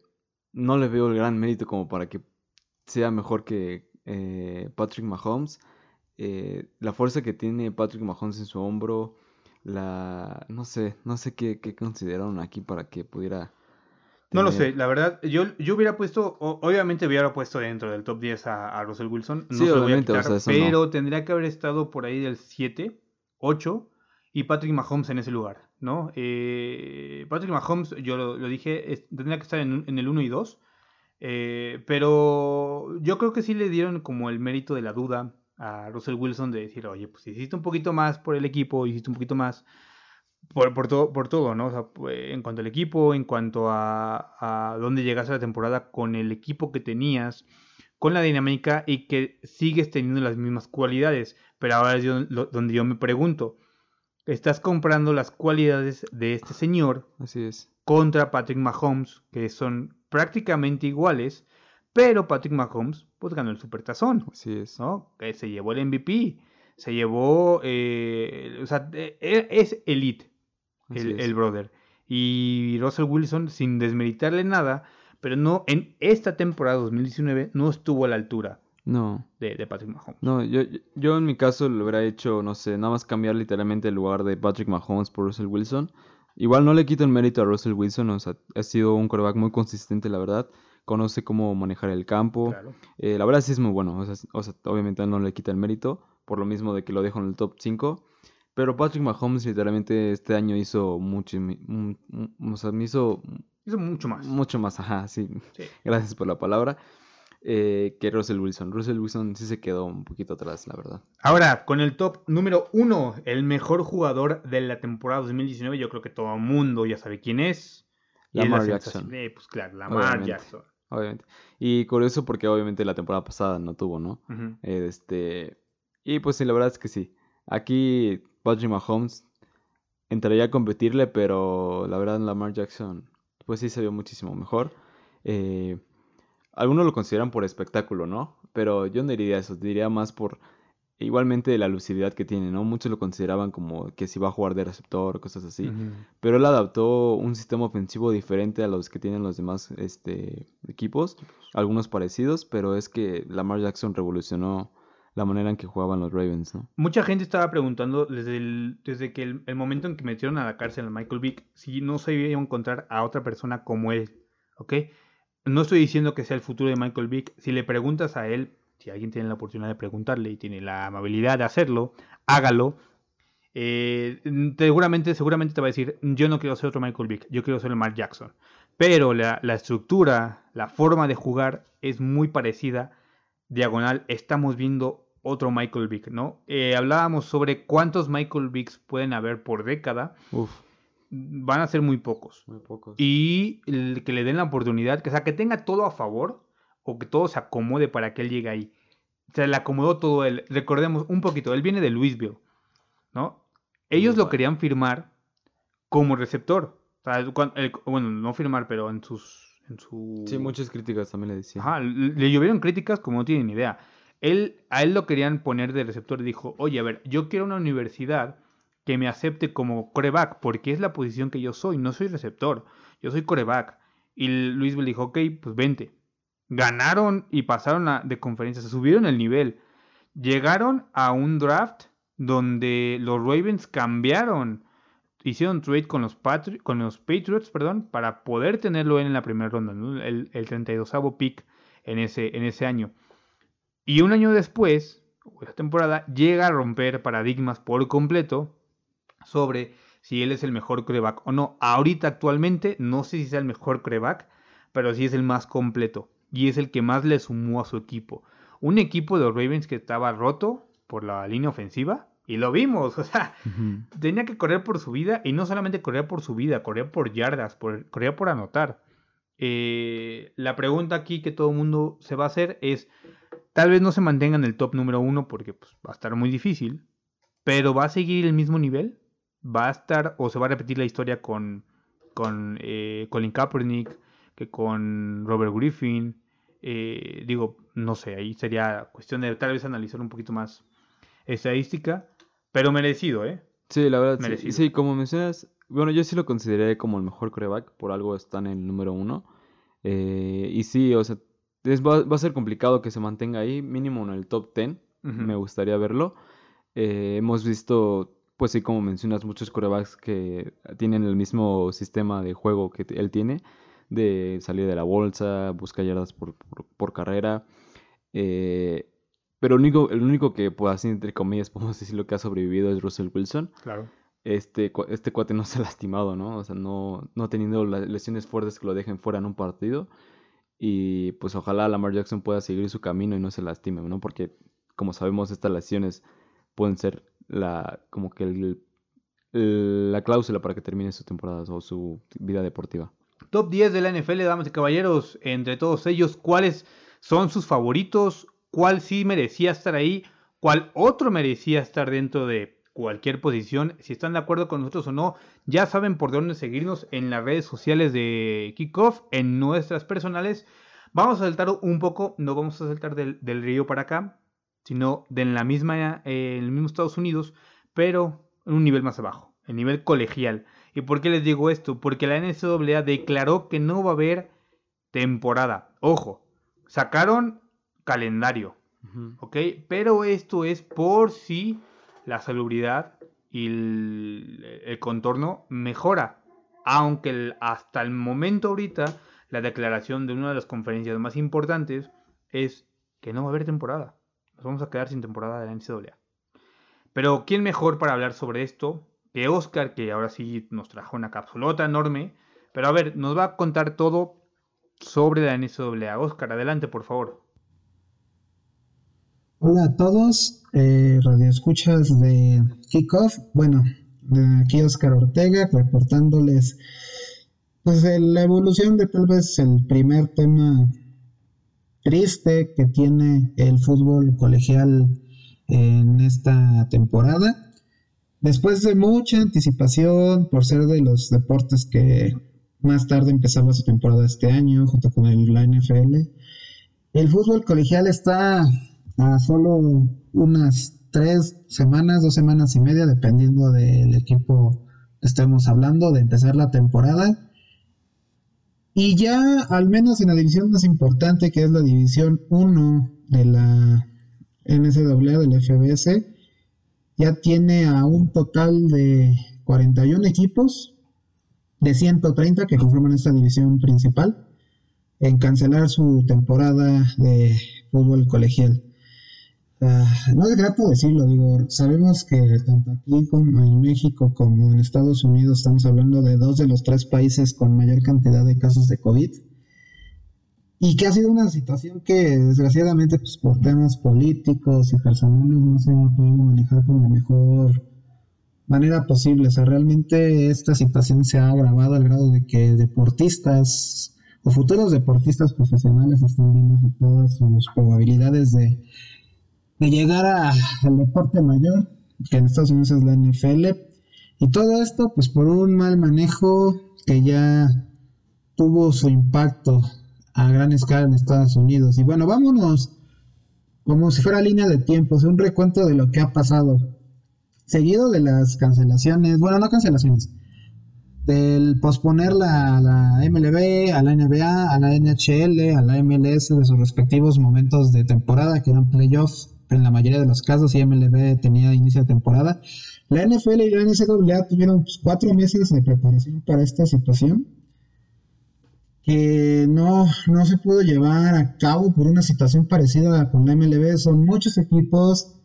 no le veo el gran mérito como para que sea mejor que eh, Patrick Mahomes. Eh, la fuerza que tiene Patrick Mahomes en su hombro, la no sé, no sé qué, qué consideraron aquí para que pudiera No lo sé, la verdad, yo, yo hubiera puesto, obviamente hubiera puesto dentro del top 10 a, a Russell Wilson, no Sí, se lo voy a o quitar, sea, eso no. pero tendría que haber estado por ahí del 7, 8, y Patrick Mahomes en ese lugar, ¿no? Eh, Patrick Mahomes, yo lo, dije, es- tendría que estar en, el 1 y 2, eh, pero yo creo que sí le dieron como el mérito de la duda a Russell Wilson de decir, oye, pues hiciste un poquito más por el equipo, hiciste un poquito más por, por, todo, ¿no? O sea, pues, en cuanto al equipo, en cuanto a, a dónde llegaste a la temporada con el equipo que tenías, con la dinámica y que sigues teniendo las mismas cualidades. Pero ahora es donde yo me pregunto, estás comprando las cualidades de este señor Así es. contra Patrick Mahomes, que son prácticamente iguales, pero Patrick Mahomes pues ganó el Supertazón, Así es. ¿no? Que se llevó el MVP, se llevó, eh, o sea, eh, eh, es elite el, el brother. Y Russell Wilson, sin desmeritarle nada, pero no, en esta temporada 2019 no estuvo a la altura No. de, de Patrick Mahomes. No, yo, yo- en mi caso lo hubiera hecho, no sé, nada más cambiar literalmente el lugar de Patrick Mahomes por Russell Wilson. Igual no le quito el mérito a Russell Wilson, o sea, ha sido un quarterback muy consistente, la verdad. Conoce cómo manejar el campo. Claro. Eh, la verdad sí es muy bueno, o sea, s- o sea, obviamente no le quita el mérito, por lo mismo de que lo dejo en el top 5. Pero Patrick Mahomes literalmente este año hizo mucho, o sea, me hizo Hizo mucho más. mucho más, ajá, sí, Sí. gracias por la palabra, eh, que Russell Wilson. Russell Wilson sí se quedó un poquito atrás, la verdad. Ahora, con el top número uno, el mejor jugador de la temporada 2019, yo creo que todo el mundo ya sabe quién es. Lamar la Jackson. Eh, pues claro, Lamar Obviamente. Jackson. Obviamente. Y curioso porque obviamente la temporada pasada no tuvo, ¿no? Eh, Este, y pues sí, la verdad es que sí. Aquí Patrick Mahomes entraría a competirle, pero la verdad Lamar Jackson, pues sí se vio muchísimo mejor. Eh, algunos lo consideran por espectáculo, ¿no? Pero yo no diría eso, diría más por igualmente la lucididad que tiene, ¿no? Muchos lo consideraban como que si va a jugar de receptor, cosas así. Pero él adaptó un sistema ofensivo diferente a los que tienen los demás este, equipos. Algunos parecidos, pero es que Lamar Jackson revolucionó la manera en que jugaban los Ravens, ¿no? Mucha gente estaba preguntando desde, el, desde que el, el momento en que metieron a la cárcel a Michael Vick si no se iba a encontrar a otra persona como él, ¿ok? No estoy diciendo que sea el futuro de Michael Vick. Si le preguntas a él, si alguien tiene la oportunidad de preguntarle y tiene la amabilidad de hacerlo, hágalo. Eh, seguramente, seguramente te va a decir, yo no quiero ser otro Michael Vick, yo quiero ser el Mark Jackson. Pero la, la estructura, la forma de jugar es muy parecida. Diagonal, estamos viendo otro Michael Vick, ¿no? Eh, hablábamos sobre cuántos Michael Vicks pueden haber por década. Uf, Van a ser muy pocos. muy pocos. Y el que le den la oportunidad, que, o sea, que tenga todo a favor o que todo se acomode para que él llegue ahí. Se le acomodó todo él. Recordemos un poquito, él viene de Louisville, ¿no? Ellos lo querían firmar como receptor. O sea, el- bueno, no firmar, pero en sus... En su... Sí, muchas críticas también le decían. Ajá, le le llovieron críticas como no tienen idea. Él, a él lo querían poner de receptor y dijo, oye, a ver, yo quiero una universidad que me acepte como coreback, porque es la posición que yo soy, no soy receptor, yo soy coreback. Y Luis le dijo, pues vente. Ganaron y pasaron a- de conferencia, se subieron el nivel. Llegaron a un draft donde los Ravens cambiaron, hicieron trade con los, Patriots perdón, para poder tenerlo en la primera ronda, el, el 32 pick en ese, en ese año. Y un año después, esa temporada, llega a romper paradigmas por completo sobre si él es el mejor coreback o no. Ahorita actualmente no sé si sea el mejor coreback, pero sí es el más completo y es el que más le sumó a su equipo. Un equipo de los Ravens que estaba roto por la línea ofensiva y lo vimos, o sea, tenía que correr por su vida y no solamente correr por su vida, correr por yardas, por, correr por anotar. Eh, la pregunta aquí que todo el mundo se va a hacer es, tal vez no se mantenga en el top número uno porque pues, va a estar muy difícil, pero ¿va a seguir el mismo nivel? ¿Va a estar o se va a repetir la historia con, con eh, Colin Kaepernick, que con Robert Griffin? Eh, digo, no sé, ahí sería cuestión de tal vez analizar un poquito más estadística, pero merecido, ¿eh? Sí, la verdad, sí. Merecido. Sí, como mencionas, bueno, yo sí lo consideré como el mejor coreback, por algo está en el número uno. Eh, y sí, o sea, es- va, va a ser complicado que se mantenga ahí, mínimo en el top 10, Ujú. me gustaría verlo. Eh, hemos visto, pues sí, como mencionas, muchos corebacks que tienen el mismo sistema de juego que él tiene, de salir de la bolsa, buscar yardas por, por, por carrera. Eh, pero el único, el único que, pues así entre comillas, podemos decir lo que ha sobrevivido es Russell Wilson. Claro. este, este cuate no se ha lastimado, ¿no? O sea, no, no teniendo las lesiones fuertes que lo dejen fuera en un partido. Y pues ojalá Lamar Jackson pueda seguir su camino y no se lastime, ¿no? Porque como sabemos estas lesiones pueden ser la como que el, la cláusula para que termine su temporada o su vida deportiva. Top 10 de la NFL, damas y caballeros, entre todos ellos, ¿cuáles son sus favoritos? ¿Cuál sí merecía estar ahí? ¿Cuál otro merecía estar dentro de cualquier posición. Si están de acuerdo con nosotros o no, ya saben por dónde seguirnos en las redes sociales de Kickoff, en nuestras personales. Vamos a saltar un poco, no vamos a saltar del, río para acá, sino de en la misma, eh, en el mismo Estados Unidos, pero en un nivel más abajo, el nivel colegial. ¿Y por qué les digo esto? Porque la NCAA declaró que no va a haber temporada. Ojo, sacaron calendario, ¿ok? Pero esto es por si la salubridad y el, contorno mejora. Aunque hasta el momento ahorita la declaración de una de las conferencias más importantes es que no va a haber temporada. Nos vamos a quedar sin temporada de la NCAA. Pero ¿quién mejor para hablar sobre esto que Oscar, que ahora sí nos trajo una capsulota enorme? Pero a ver, nos va a contar todo sobre la NCAA. Oscar, adelante, por favor. Hola a todos, eh, radioescuchas de Kickoff. Bueno, aquí Oscar Ortega reportándoles pues la evolución de tal vez el primer tema triste que tiene el fútbol colegial en esta temporada. Después de mucha anticipación por ser de los deportes que más tarde empezaba su temporada este año junto con el, la NFL, el fútbol colegial está a solo unas tres semanas, dos semanas y media, dependiendo del equipo que estemos hablando, de empezar la temporada. Y ya, al menos en la división más importante, que es la división 1 de la NCAA, del FBS, ya tiene a un total de 41 equipos de 130 que conforman esta división principal en cancelar su temporada de fútbol colegial. Ah, no es grato decirlo, digo, sabemos que tanto aquí como en México como en Estados Unidos estamos hablando de dos de los tres países con mayor cantidad de casos de COVID y que ha sido una situación que desgraciadamente pues, por temas políticos y personales no se ha podido manejar con la mejor manera posible. O sea, realmente esta situación se ha agravado al grado de que deportistas o futuros deportistas profesionales están viendo afectadas sus probabilidades de de llegar al deporte mayor, que en Estados Unidos es la NFL. Y todo esto, pues por un mal manejo que ya tuvo su impacto a gran escala en Estados Unidos. Y bueno, vámonos como si fuera línea de tiempo, un recuento de lo que ha pasado. Seguido de las cancelaciones, bueno, no cancelaciones, del posponer la, la MLB, a la NBA, a la NHL, a la MLS de sus respectivos momentos de temporada, que eran playoffs en la mayoría de los casos, y MLB tenía inicio de temporada. La NFL y la NCAA tuvieron pues, cuatro meses de preparación para esta situación que no, no se pudo llevar a cabo por una situación parecida con la MLB. Son muchos equipos.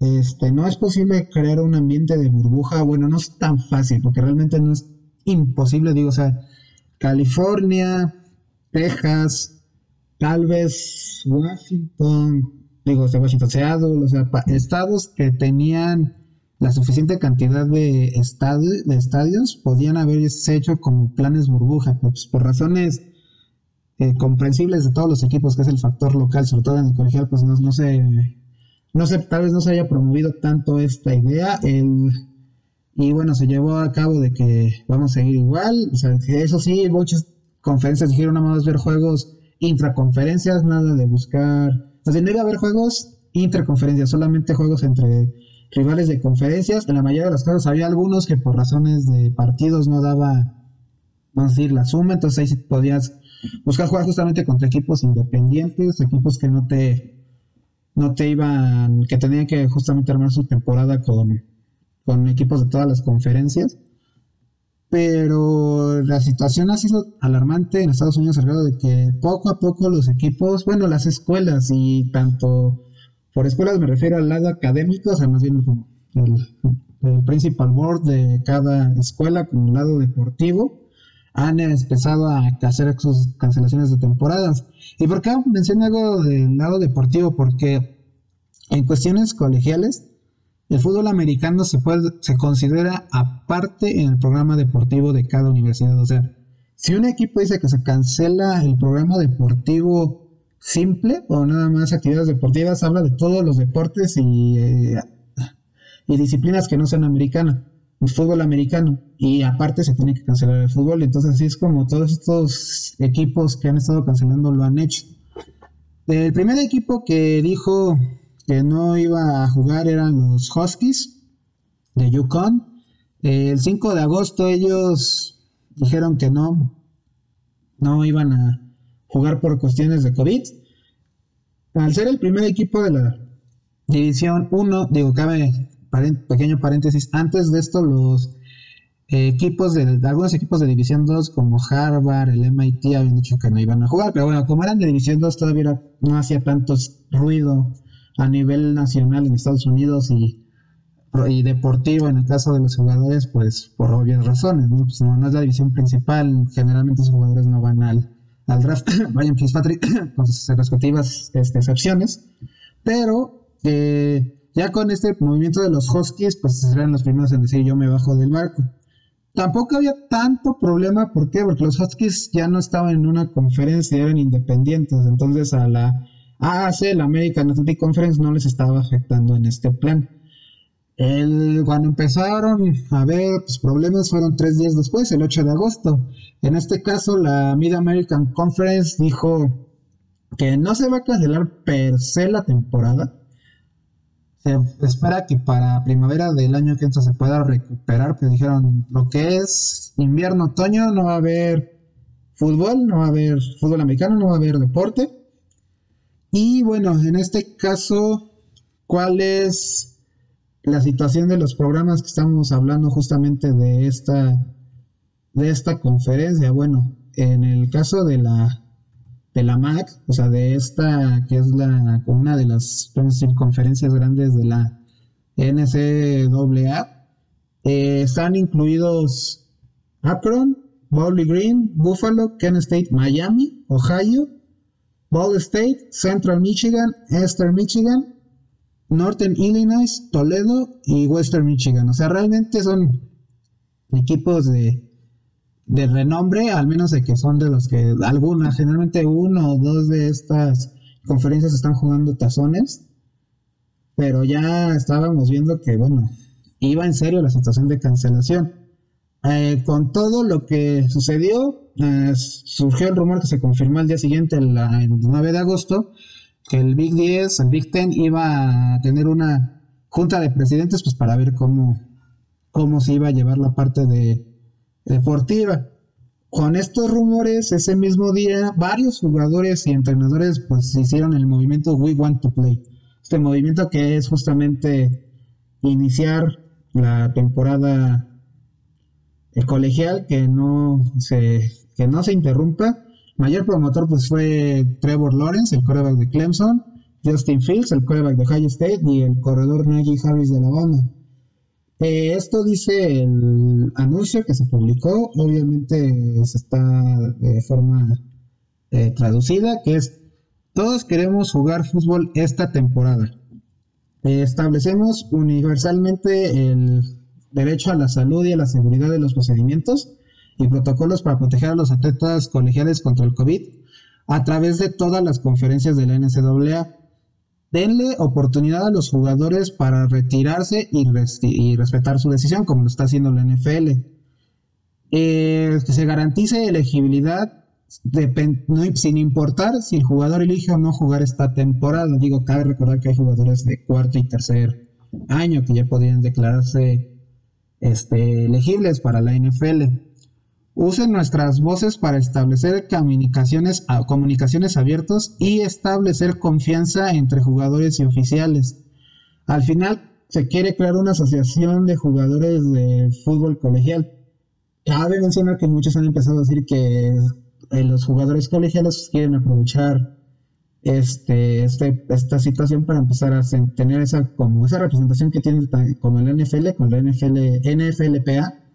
Este, no es posible crear un ambiente de burbuja. Bueno, no es tan fácil, porque realmente no es imposible. Digo, o sea, California, Texas, tal vez Washington, digo, de Washington, Seattle, o sea, estados que tenían la suficiente cantidad de, estadios podían haberse hecho como planes burbuja, pues, por razones eh, comprensibles de todos los equipos, que es el factor local, sobre todo en el colegial, pues no, no sé, no sé, tal vez no se haya promovido tanto esta idea, y bueno, se llevó a cabo de que vamos a seguir igual, o sea, eso sí, muchas conferencias dijeron nada más ver juegos intraconferencias, nada de buscar sea, no iba a haber juegos interconferencias, solamente juegos entre rivales de conferencias. En la mayoría de los casos había algunos que por razones de partidos no daba, vamos a decir, la suma, entonces ahí sí podías buscar jugar justamente contra equipos independientes, equipos que no te, no te iban, que tenían que justamente armar su temporada con, con equipos de todas las conferencias pero la situación ha sido alarmante en Estados Unidos al de que poco a poco los equipos, bueno, las escuelas y tanto por escuelas me refiero al lado académico, o sea, más bien como el principal board de cada escuela con el lado deportivo han empezado a hacer sus cancelaciones de temporadas. ¿Y por qué menciono algo del lado deportivo? Porque en cuestiones colegiales, el fútbol americano se, puede, se considera aparte en el programa deportivo de cada universidad. O sea, si un equipo dice que se cancela el programa deportivo simple o nada más actividades deportivas, habla de todos los deportes y, eh, y disciplinas que no sean americanas el fútbol americano y aparte se tiene que cancelar el fútbol. Entonces así es como todos estos equipos que han estado cancelando lo han hecho. El primer equipo que dijo que no iba a jugar eran los Huskies de Yukon. El 5 de agosto ellos dijeron que no, no iban a jugar por cuestiones de COVID. Al ser el primer equipo de la División 1, digo, cabe pequeño paréntesis, antes de esto los equipos de, algunos equipos de División 2 como Harvard, el MIT habían dicho que no iban a jugar, pero bueno, como eran de División 2 todavía no hacía tanto ruido a nivel nacional en Estados Unidos y, y deportivo en el caso de los jugadores, pues por obvias razones, ¿no? Pues, es la división principal, generalmente los jugadores no van al, al draft, vayan Fitzpatrick con sus respectivas este, excepciones, pero eh, ya con este movimiento de los Huskies, pues serán los primeros en decir yo me bajo del barco. Tampoco había tanto problema, ¿por qué? Porque los Huskies ya no estaban en una conferencia, eran independientes, entonces a la AAC, la American Athletic Conference, no les estaba afectando en este plan. El, cuando empezaron a ver pues, problemas fueron tres días después, el 8 de agosto. En este caso, la Mid American Conference dijo que no se va a cancelar per se la temporada, se espera que para primavera del año que entra se pueda recuperar, pues dijeron lo que es invierno, otoño, no va a haber fútbol, no va a haber fútbol americano, no va a haber deporte. Y bueno, en este caso, ¿cuál es la situación de los programas que estamos hablando justamente de esta, de esta conferencia? Bueno, en el caso de la de la MAC, o sea, de esta que es la una de las conferencias grandes de la NCAA, eh, están incluidos Akron, Bowling Green, Buffalo, Kent State, Miami, Ohio, Ball State, Central Michigan, Eastern Michigan, Northern Illinois, Toledo y Western Michigan. O sea, realmente son equipos de, de renombre, al menos de que son de los que algunas, generalmente uno o dos de estas conferencias están jugando tazones, pero ya estábamos viendo que, bueno, iba en serio la situación de cancelación. Eh, con todo lo que sucedió, eh, surgió el rumor que se confirmó el día siguiente, el, el 9 de agosto, que el Big 10, el Big 10 iba a tener una junta de presidentes pues para ver cómo, cómo se iba a llevar la parte de, deportiva. Con estos rumores, ese mismo día, varios jugadores y entrenadores pues hicieron el movimiento We Want to Play. Este movimiento que es justamente iniciar la temporada colegial, que no se, que no se interrumpa. Mayor promotor pues fue Trevor Lawrence, el coreback de Clemson, Justin Fields, el coreback de Ohio State y el corredor Najee Harris de Alabama. Eh, esto dice el anuncio que se publicó, obviamente se está de forma eh, traducida, que es, todos queremos jugar fútbol esta temporada. Eh, establecemos universalmente el derecho a la salud y a la seguridad de los procedimientos y protocolos para proteger a los atletas colegiales contra el COVID a través de todas las conferencias de la NCAA denle oportunidad a los jugadores para retirarse y, respetar su decisión, como lo está haciendo la NFL. Eh, que se garantice elegibilidad sin importar si el jugador elige o no jugar esta temporada. Digo, cabe recordar que hay jugadores de cuarto y tercer año que ya podrían declararse este, elegibles para la NFL. Usen nuestras voces para establecer comunicaciones, comunicaciones abiertas y establecer confianza entre jugadores y oficiales. Al final se quiere crear una asociación de jugadores de fútbol colegial. Cabe mencionar que muchos han empezado a decir que eh, los jugadores colegiales quieren aprovechar este, este, esta situación para empezar a tener esa, como esa representación que tiene como el NFL, con la NFL, NFLPA,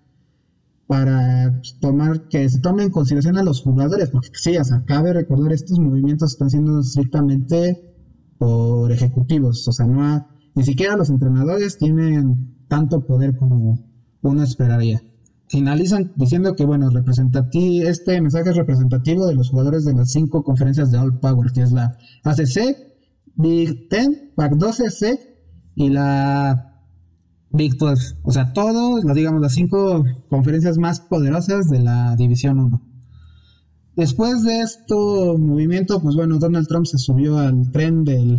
para tomar, que se tome en consideración a los jugadores, porque sí, o sea, cabe recordar, estos movimientos están siendo estrictamente por ejecutivos, o sea, no ni siquiera los entrenadores tienen tanto poder como uno esperaría. Finalizan diciendo que, bueno, representativo, este mensaje es representativo de los jugadores de las cinco conferencias de All Power, que es la ACC, Big Ten, Pac 12, C y la Big 12. O sea, todos, digamos, las cinco conferencias más poderosas de la División 1. Después de este movimiento, pues bueno, Donald Trump se subió al tren del,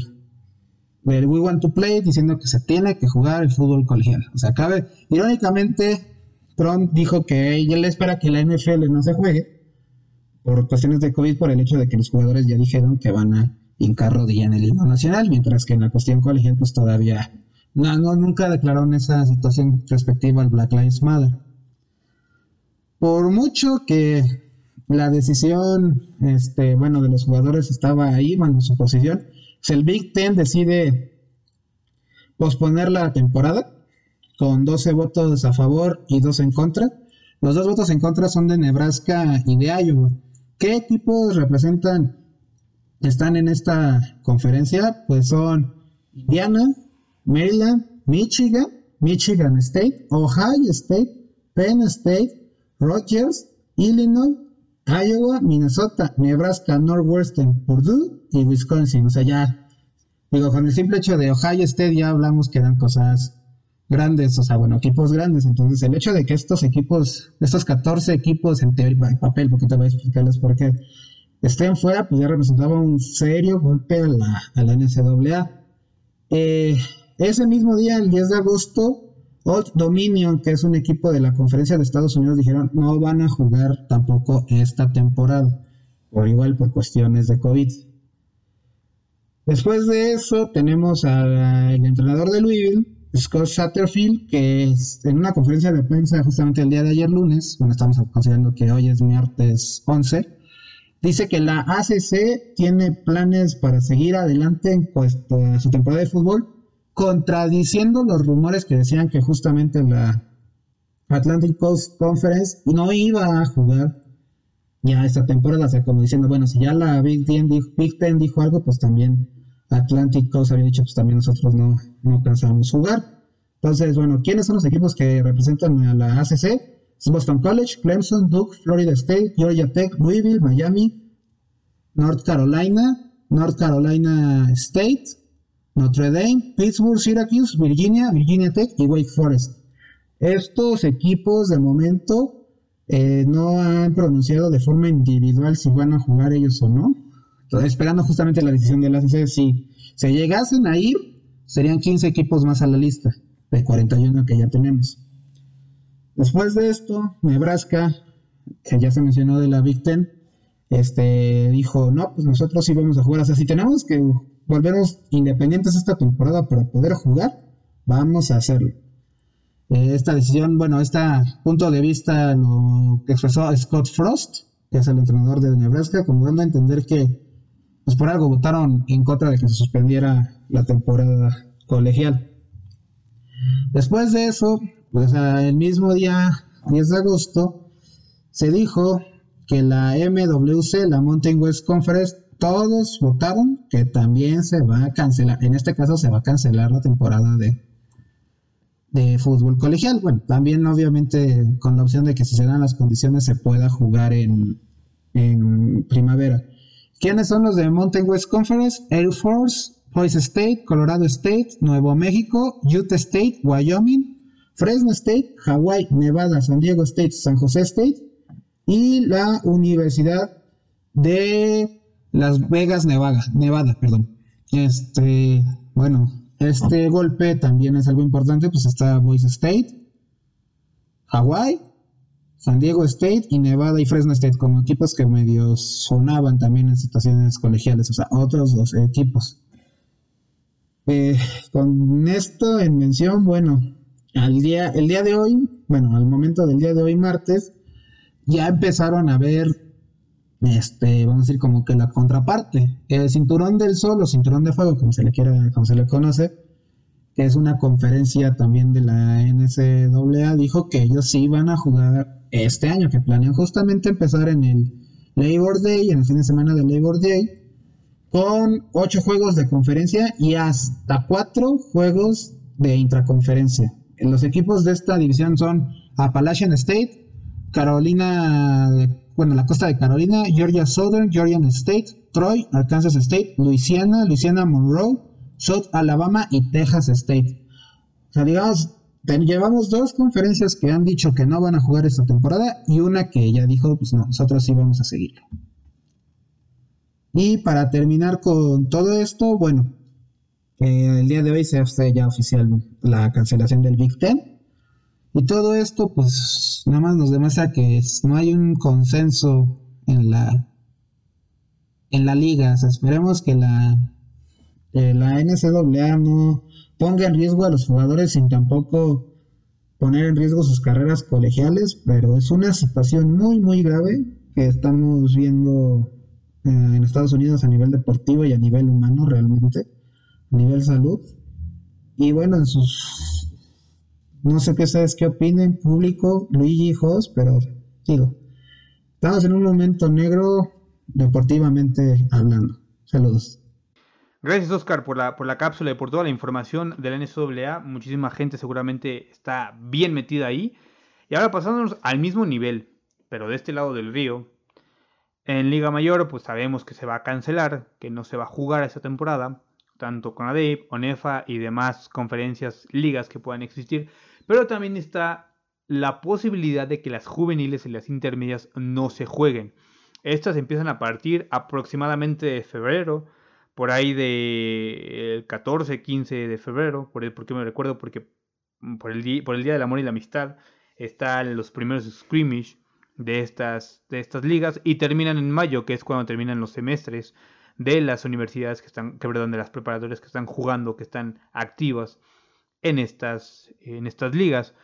del We Want to Play diciendo que se tiene que jugar el fútbol colegial. O sea, cabe, irónicamente, Trump dijo que él espera que la NFL no se juegue por cuestiones de COVID, por el hecho de que los jugadores ya dijeron que van a hincar rodilla en el himno nacional, mientras que en la cuestión colegial pues todavía no, no nunca declararon esa situación respectiva al Black Lives Matter. Por mucho que la decisión, este, bueno, de los jugadores estaba ahí, bueno, su posición, pues el Big Ten decide posponer la temporada con 12 votos a favor y 2 en contra. Los dos votos en contra son de Nebraska y de Iowa. ¿Qué equipos representan, están en esta conferencia? Pues son Indiana, Maryland, Michigan, Michigan State, Ohio State, Penn State, Rogers, Illinois, Iowa, Minnesota, Nebraska, Northwestern, Purdue y Wisconsin. O sea, ya, digo, con el simple hecho de Ohio State ya hablamos que dan cosas grandes, o sea, bueno, equipos grandes. Entonces, el hecho de que estos equipos, estos 14 equipos en teoría, en papel, porque te voy a explicarles por qué, estén fuera, pues ya representaba un serio golpe a la, a la NCAA. Eh, ese mismo día, el 10 de agosto, Old Dominion, que es un equipo de la conferencia de Estados Unidos, dijeron no van a jugar tampoco esta temporada, por igual por cuestiones de COVID. Después de eso tenemos al entrenador de Louisville, Scott Satterfield, que en una conferencia de prensa justamente el día de ayer lunes, bueno, estamos considerando que hoy es martes 11, dice que la ACC tiene planes para seguir adelante en a su temporada de fútbol, contradiciendo los rumores que decían que justamente la Atlantic Coast Conference no iba a jugar ya esta temporada, o sea, como diciendo, bueno, si ya la Big Ten dijo, Big Ten dijo algo, pues también Atlantic Coast había dicho, pues también nosotros no, no pensábamos jugar. Entonces, bueno, ¿quiénes son los equipos que representan a la ACC? Boston College, Clemson, Duke, Florida State, Georgia Tech, Louisville, Miami, North Carolina, North Carolina State, Notre Dame, Pittsburgh, Syracuse, Virginia, Virginia Tech y Wake Forest. Estos equipos de momento eh, no han pronunciado de forma individual si van a jugar ellos o no esperando justamente la decisión de la ACC, si se llegasen a ir, serían 15 equipos más a la lista, de 41 que ya tenemos. Después de esto, Nebraska, que ya se mencionó de la Big Ten, este, dijo, no, pues nosotros sí vamos a jugar, o sea, si tenemos que volvernos independientes esta temporada para poder jugar, vamos a hacerlo. Eh, esta decisión, bueno, este punto de vista lo expresó Scott Frost, que es el entrenador de Nebraska, como dando a entender que pues por algo votaron en contra de que se suspendiera la temporada colegial. Después de eso, pues el mismo día 10 de agosto, se dijo que la MWC, la Mountain West Conference, todos votaron que también se va a cancelar, en este caso se va a cancelar la temporada de, de fútbol colegial. Bueno, también obviamente con la opción de que si se dan las condiciones se pueda jugar en, en primavera. ¿Quiénes son los de Mountain West Conference? Air Force, Boise State, Colorado State, Nuevo México, Utah State, Wyoming, Fresno State, Hawaii, Nevada, San Diego State, San José State y la Universidad de Las Vegas, Nevada, Nevada, perdón. Este, bueno, este golpe también es algo importante, pues está Boise State, Hawaii, San Diego State y Nevada y Fresno State como equipos que medio sonaban también en situaciones colegiales, o sea, otros dos equipos. Eh, con esto en mención, bueno, al día, el día de hoy, bueno, al momento del día de hoy, martes, ya empezaron a ver este, vamos a decir como que la contraparte, el cinturón del sol o cinturón de fuego, como se le quiera, como se le conoce, que es una conferencia también de la NCAA, dijo que ellos sí van a jugar este año, que planean justamente empezar en el Labor Day, en el fin de semana del Labor Day, con ocho juegos de conferencia y hasta cuatro juegos de intraconferencia. Los equipos de esta división son Appalachian State, Carolina, bueno, la costa de Carolina, Georgia Southern, Georgia State, Troy, Arkansas State, Louisiana, Louisiana Monroe, South Alabama y Texas State. O sea, digamos, llevamos dos conferencias que han dicho que no van a jugar esta temporada y una que ya dijo, pues no, nosotros sí vamos a seguirlo. Y para terminar con todo esto, bueno, el día de hoy se hace ya oficial la cancelación del Big Ten. Y todo esto, pues nada más nos demuestra que no hay un consenso en la, en la liga. esperemos que la, la NCAA no ponga en riesgo a los jugadores sin tampoco poner en riesgo sus carreras colegiales, pero es una situación muy, muy grave que estamos viendo eh, en Estados Unidos a nivel deportivo y a nivel humano realmente nivel salud. Y bueno, en sus... No sé qué sabes qué opinen, público, Luigi, Jos, pero digo, estamos en un momento negro deportivamente hablando. Saludos. Gracias Oscar por la, por la cápsula y por toda la información de la NCAA. Muchísima gente seguramente está bien metida ahí. Y ahora pasándonos al mismo nivel, pero de este lado del río. En Liga Mayor pues sabemos que se va a cancelar, que no se va a jugar esta temporada tanto con ADEP, ONEFA y demás conferencias, ligas que puedan existir, pero también está la posibilidad de que las juveniles y las intermedias no se jueguen. Estas empiezan a partir aproximadamente de febrero, por ahí de 14, 15 de febrero, por el, porque me recuerdo porque por el, día, del Amor y la Amistad están los primeros scrimmage de estas, de estas ligas y terminan en mayo, que es cuando terminan los semestres de las universidades que están, que de las preparatorias que están jugando, que están activas en estas, en estas ligas.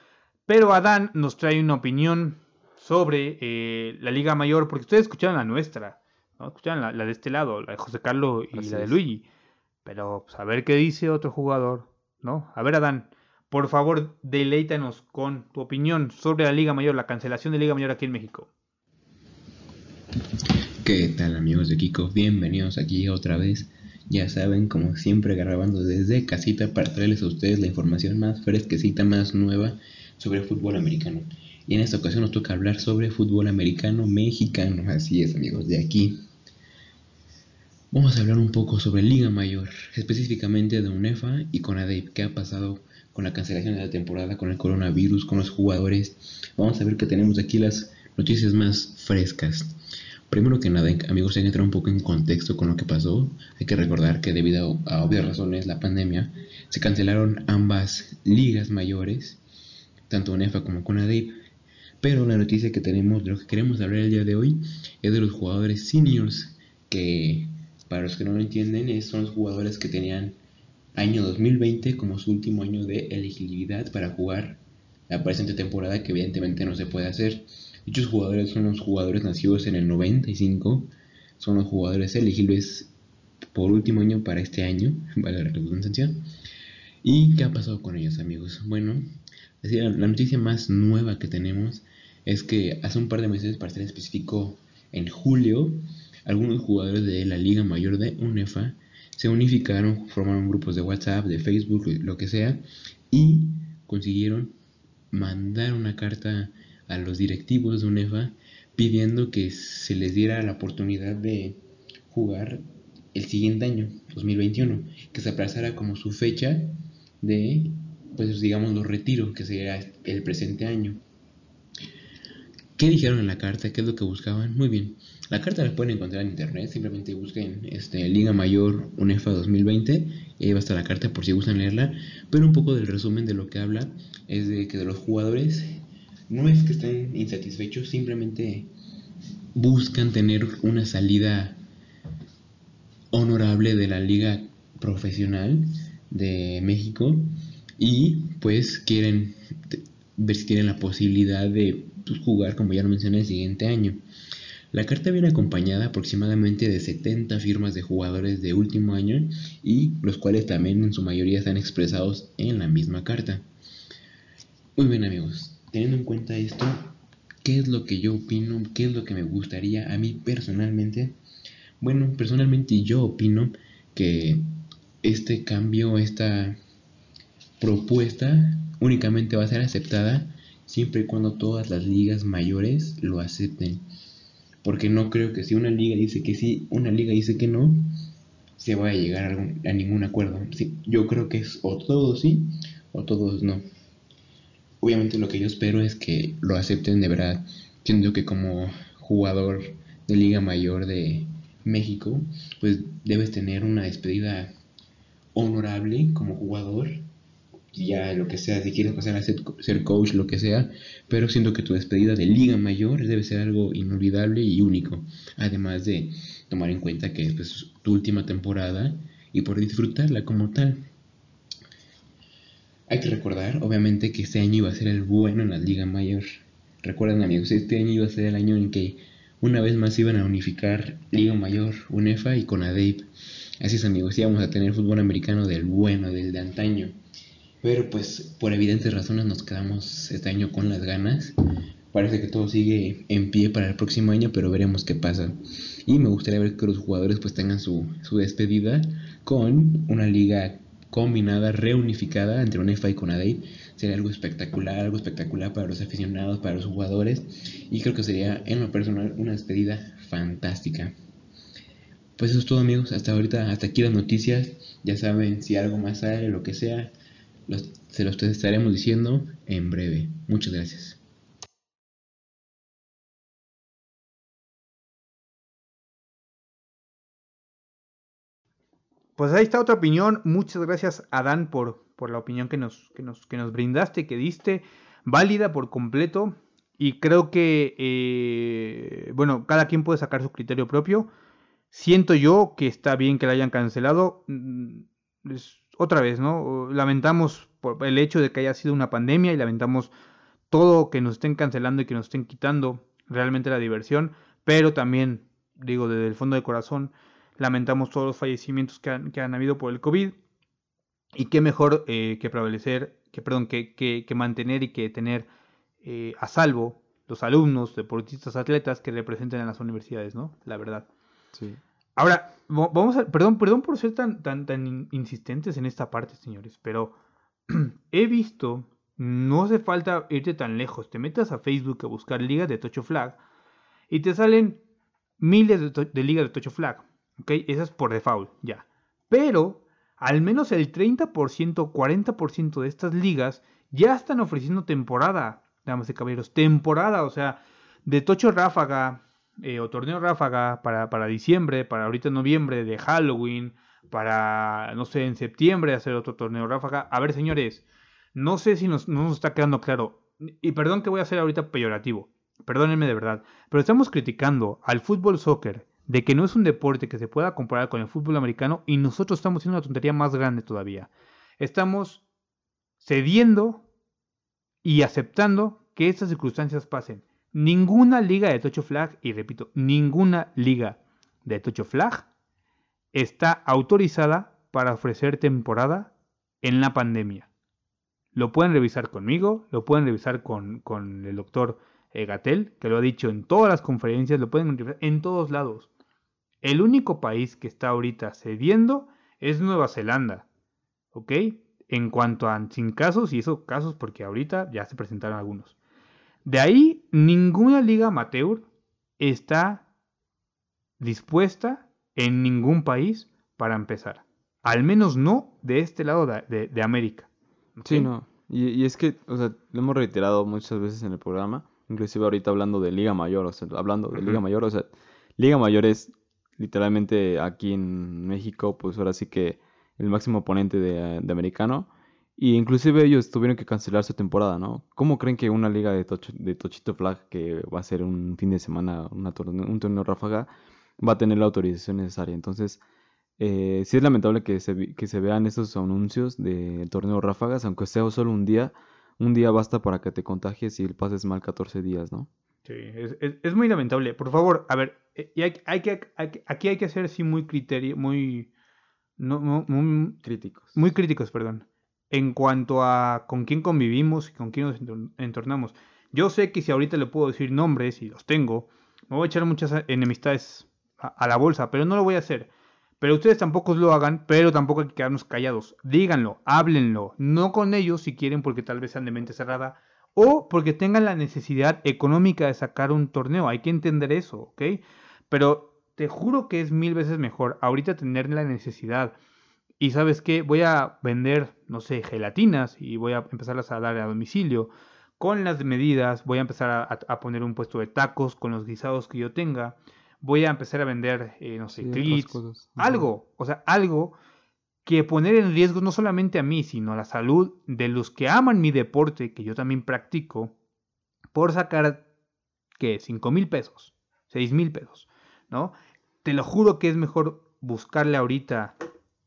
Pero Adán nos trae una opinión sobre eh, la Liga Mayor, porque ustedes escucharon la nuestra, ¿no? escucharon la, de este lado, la de José Carlos y la de Luigi. Pero pues, a ver qué dice otro jugador, ¿no? A ver, Adán, por favor, deleítanos con tu opinión sobre la Liga Mayor, la cancelación de Liga Mayor aquí en México. ¿Qué tal amigos de Kiko? Bienvenidos aquí otra vez. Ya saben, como siempre grabando desde casita para traerles a ustedes la información más fresquecita, más nueva sobre fútbol americano. Y en esta ocasión nos toca hablar sobre fútbol americano mexicano. Así es amigos, de aquí. Vamos a hablar un poco sobre Liga Mayor, específicamente de UNEFA y con ADEP. ¿Qué ha pasado con la cancelación de la temporada, con el coronavirus, con los jugadores? Vamos a ver que tenemos aquí las noticias más frescas. Primero que nada, amigos, hay que entrar un poco en contexto con lo que pasó. Hay que recordar que debido a obvias razones, la pandemia, se cancelaron ambas ligas mayores, tanto UNEFA como CONADEIP. Pero la noticia que tenemos, de lo que queremos hablar el día de hoy, es de los jugadores seniors, que para los que no lo entienden, son los jugadores que tenían año 2020 como su último año de elegibilidad para jugar la presente temporada, que evidentemente no se puede hacer. Dichos jugadores son los jugadores nacidos en el 95, son los jugadores elegibles por último año para este año, vale la redundancia. ¿Y qué ha pasado con ellos, amigos? Bueno, la noticia más nueva que tenemos es que hace un par de meses, para ser específico, en julio, algunos jugadores de la Liga Mayor de UNEFA se unificaron, formaron grupos de WhatsApp, de Facebook, lo que sea, y consiguieron mandar una carta a los directivos de UNEFA pidiendo que se les diera la oportunidad de jugar el siguiente año, 2021, que se aplazara como su fecha de, pues digamos, los retiros, que sería el presente año. ¿Qué dijeron en la carta? ¿Qué es lo que buscaban? Muy bien. La carta la pueden encontrar en internet. Simplemente busquen este, Liga Mayor UNEFA 2020. Y ahí va a estar la carta por si gustan leerla. Pero un poco del resumen de lo que habla es de que de los jugadores no es que estén insatisfechos, simplemente buscan tener una salida honorable de la liga profesional de México y pues quieren ver si tienen la posibilidad de pues, jugar, como ya lo mencioné, el siguiente año. La carta viene acompañada aproximadamente de 70 firmas de jugadores de último año y los cuales también en su mayoría están expresados en la misma carta. Muy bien amigos, teniendo en cuenta esto, ¿qué es lo que yo opino? ¿Qué es lo que me gustaría a mí personalmente? Bueno, personalmente yo opino que este cambio, esta propuesta únicamente va a ser aceptada siempre y cuando todas las ligas mayores lo acepten. Porque no creo que si una liga dice que sí, una liga dice que no, se vaya a llegar a, ningún acuerdo. yo creo que es o todos sí o todos no. Obviamente lo que yo espero es que lo acepten de verdad. Siendo que como jugador de Liga Mayor de México, pues debes tener una despedida honorable como jugador ya lo que sea, si quieres pasar a ser, coach, lo que sea, pero siento que tu despedida de Liga Mayor debe ser algo inolvidable y único, además de tomar en cuenta que es pues, tu última temporada y por disfrutarla como tal. Hay que recordar, obviamente, que este año iba a ser el bueno en la Liga Mayor. Recuerden, amigos, este año iba a ser el año en que una vez más iban a unificar Liga Mayor, UNEFA y CONADEIP. Así es, amigos, íbamos a tener fútbol americano del bueno, del de antaño. Pero pues por evidentes razones nos quedamos este año con las ganas. Parece que todo sigue en pie para el próximo año, pero veremos qué pasa. Y me gustaría ver que los jugadores pues tengan su, despedida con una liga combinada, reunificada entre UNEFA y CONADEI. Sería algo espectacular, algo espectacular para los aficionados, para los jugadores. Y creo que sería en lo personal una despedida fantástica. Pues eso es todo amigos, hasta ahorita, hasta aquí las noticias. Ya saben, si algo más sale, lo que sea, se los estaremos diciendo en breve. Muchas gracias. Pues ahí está otra opinión. Muchas gracias, Adán, por, por la opinión que nos, que, nos, que nos brindaste, que diste. Válida por completo. Y creo que, eh, bueno, cada quien puede sacar su criterio propio. Siento yo que está bien que la hayan cancelado. Mm, otra vez, ¿no? Lamentamos por el hecho de que haya sido una pandemia y lamentamos todo que nos estén cancelando y que nos estén quitando realmente la diversión, pero también, digo, desde el fondo del corazón, lamentamos todos los fallecimientos que han, habido por el COVID y qué mejor eh, que prevalecer, que, perdón, que, que, mantener y que tener eh, a salvo los alumnos, deportistas, atletas que representen a las universidades, ¿no? La verdad. Sí. Ahora, vamos a, perdón, perdón por ser tan, tan, tan insistentes en esta parte, señores, pero he visto, no hace falta irte tan lejos, te metas a Facebook a buscar ligas de Tocho Flag y te salen miles de, ligas de Tocho Flag, ¿ok? Esas por default, ya. Pero al menos el 30%, 40% de estas ligas ya están ofreciendo temporada, damas y caballeros, temporada, o sea, de Tocho Ráfaga, eh, o torneo ráfaga para, para diciembre, para ahorita noviembre, de Halloween, para, no sé, en septiembre hacer otro torneo ráfaga. A ver, señores, no sé si nos, no nos está quedando claro. Y perdón que voy a ser ahorita peyorativo. Perdónenme de verdad. Pero estamos criticando al fútbol soccer de que no es un deporte que se pueda comparar con el fútbol americano y nosotros estamos haciendo una tontería más grande todavía. Estamos cediendo y aceptando que estas circunstancias pasen. Ninguna liga de Tocho Flag, y repito, ninguna liga de Tocho Flag está autorizada para ofrecer temporada en la pandemia. Lo pueden revisar conmigo, lo pueden revisar con, el doctor Gatel, que lo ha dicho en todas las conferencias, lo pueden revisar en todos lados. El único país que está ahorita cediendo es Nueva Zelanda. ¿Ok? En cuanto a sin casos, y esos casos porque ahorita ya se presentaron algunos. De ahí, ninguna liga amateur está dispuesta en ningún país para empezar. Al menos no de este lado de, América. Sí, no. Y, es que, o sea, lo hemos reiterado muchas veces en el programa, inclusive ahorita hablando de Liga Mayor, o sea, hablando de Liga Mayor, o sea, Liga Mayor es literalmente aquí en México, pues ahora sí que el máximo oponente de, americano. Y inclusive ellos tuvieron que cancelar su temporada, ¿no? ¿Cómo creen que una liga de, de Tochito Flag, que va a ser un fin de semana, un torneo ráfaga, va a tener la autorización necesaria? Entonces, eh, sí es lamentable que se, que se vean esos anuncios de torneo ráfagas, aunque sea solo un día. Un día basta para que te contagies y pases mal 14 días, ¿no? Sí, es, es- es muy lamentable. Por favor, a ver, eh, y hay, hay que, hay aquí hay que ser sí muy criterio, muy, no, no, muy, Críticos. muy críticos, perdón, en cuanto a con quién convivimos y con quién nos entor- entornamos. Yo sé que si ahorita le puedo decir nombres y los tengo, me voy a echar muchas enemistades a, a la bolsa, pero no lo voy a hacer. Pero ustedes tampoco lo hagan, pero tampoco hay que quedarnos callados. Díganlo, háblenlo, no con ellos si quieren porque tal vez sean de mente cerrada o porque tengan la necesidad económica de sacar un torneo. Hay que entender eso, ¿ok? Pero te juro que es mil veces mejor ahorita tener la necesidad. Y sabes qué, voy a vender, no sé, gelatinas y voy a empezarlas a dar a domicilio. Con las medidas, voy a empezar a, poner un puesto de tacos con los guisados que yo tenga. Voy a empezar a vender, eh, no sé, Sí, clits, algo, o sea, algo que poner en riesgo no solamente a mí, sino a la salud de los que aman mi deporte, que yo también practico, por sacar, ¿qué? 5 mil pesos, 6 mil pesos, ¿no? Te lo juro que es mejor buscarle ahorita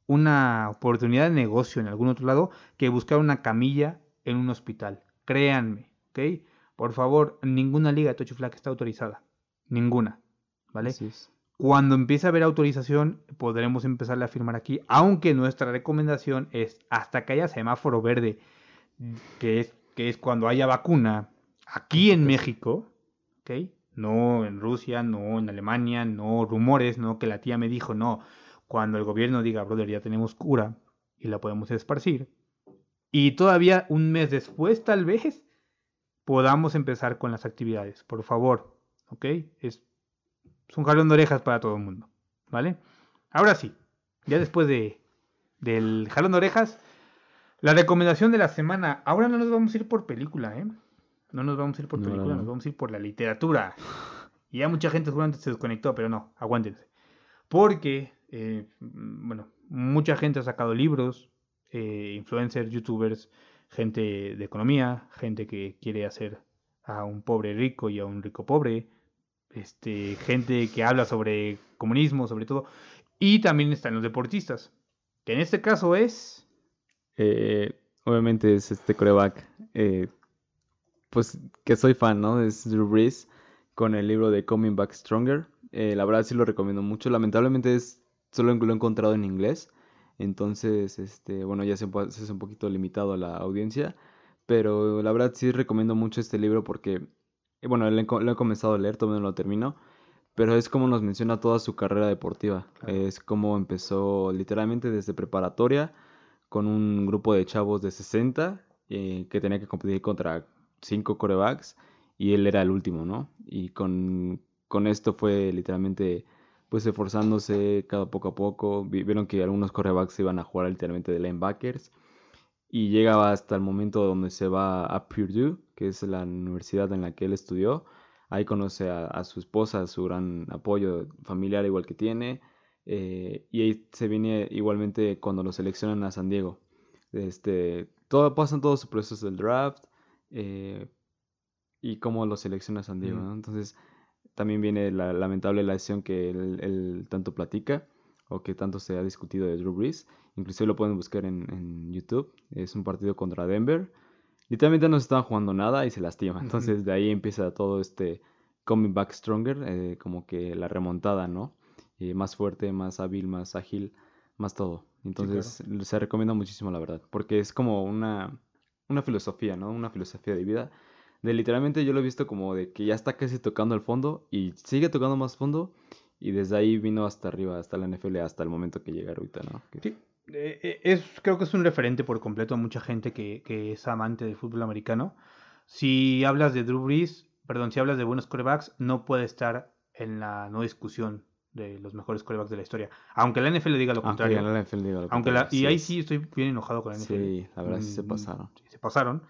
una oportunidad de negocio en algún otro lado que buscar una camilla en un hospital. Créanme, ¿ok? Por favor, ninguna liga de Tocho está autorizada. Ninguna, ¿vale? Así es. Cuando empiece a haber autorización, podremos empezarle a firmar aquí, aunque nuestra recomendación es hasta que haya semáforo verde, que es, que es cuando haya vacuna, aquí en México, ¿ok? No en Rusia, no en Alemania, no rumores, no que la tía me dijo, no. Cuando el gobierno diga, brother, ya tenemos cura y la podemos esparcir, y todavía un mes después, tal vez, podamos empezar con las actividades, por favor, ¿ok? Es es un jalón de orejas para todo el mundo, ¿vale? Ahora sí, ya después de del jalón de orejas, la recomendación de la semana. Ahora no nos vamos a ir por película, ¿eh? No nos vamos a ir por No, película, no, no. nos vamos a ir por la literatura. Y ya mucha gente seguramente se desconectó, pero no, aguántense. Porque, eh, bueno, mucha gente ha sacado libros, eh, influencers, youtubers, gente de economía, gente que quiere hacer a un pobre rico y a un rico pobre, este, gente que habla sobre comunismo, sobre todo, y también están los deportistas, que en este caso es... Eh, obviamente es este coreback, eh, pues que soy fan, ¿no? Es Drew Brees con el libro de Coming Back Stronger. Eh, la verdad sí lo recomiendo mucho. Lamentablemente es solo lo he encontrado en inglés. Entonces, este, bueno, ya se, se hace un poquito limitado la audiencia. Pero la verdad sí recomiendo mucho este libro porque, bueno, lo he, co- lo he comenzado a leer, todavía no lo termino. Pero es como nos menciona toda su carrera deportiva. Claro. Es como empezó literalmente desde preparatoria con un grupo de chavos de 60 eh, que tenía que competir contra cinco corebacks y él era el último, ¿no? Y con, con esto fue literalmente pues esforzándose cada poco a poco. Vi- Vieron que algunos corebacks iban a jugar literalmente de linebackers y llegaba hasta el momento donde se va a Purdue, que es la universidad en la que él estudió. Ahí conoce a, a su esposa, su gran apoyo familiar igual que tiene. eh, y ahí se viene igualmente cuando lo seleccionan a San Diego. Este, todo, pasan todos sus procesos del draft eh, y cómo lo selecciona San Diego, Mm. ¿no? Entonces también viene la lamentable lesión que él, él tanto platica o que tanto se ha discutido de Drew Brees. Inclusive lo pueden buscar en, en YouTube. Es un partido contra Denver. Literalmente no se estaba jugando nada y se lastima. Entonces de ahí empieza todo este coming back stronger, eh, como que la remontada, ¿no? Eh, más fuerte, más hábil, más ágil, más todo. Entonces se recomienda muchísimo, la verdad, porque es como una, una filosofía, ¿no? Una filosofía de vida. De literalmente yo lo he visto como de que ya está casi tocando el fondo y sigue tocando más fondo y desde ahí vino hasta arriba, hasta la NFL, hasta el momento que llega ahorita, ¿no? Que- Sí, es, creo que es un referente por completo a mucha gente que, que es amante del fútbol americano. Si hablas de Drew Brees, perdón, si hablas de buenos corebacks, no puede estar en la no discusión de los mejores corebacks de la historia. Aunque la NFL diga lo Aunque contrario. la NFL diga lo Aunque la, contrario, y ahí sí estoy bien enojado con la NFL. Sí, la verdad sí se Mm, pasaron. sí, se pasaron.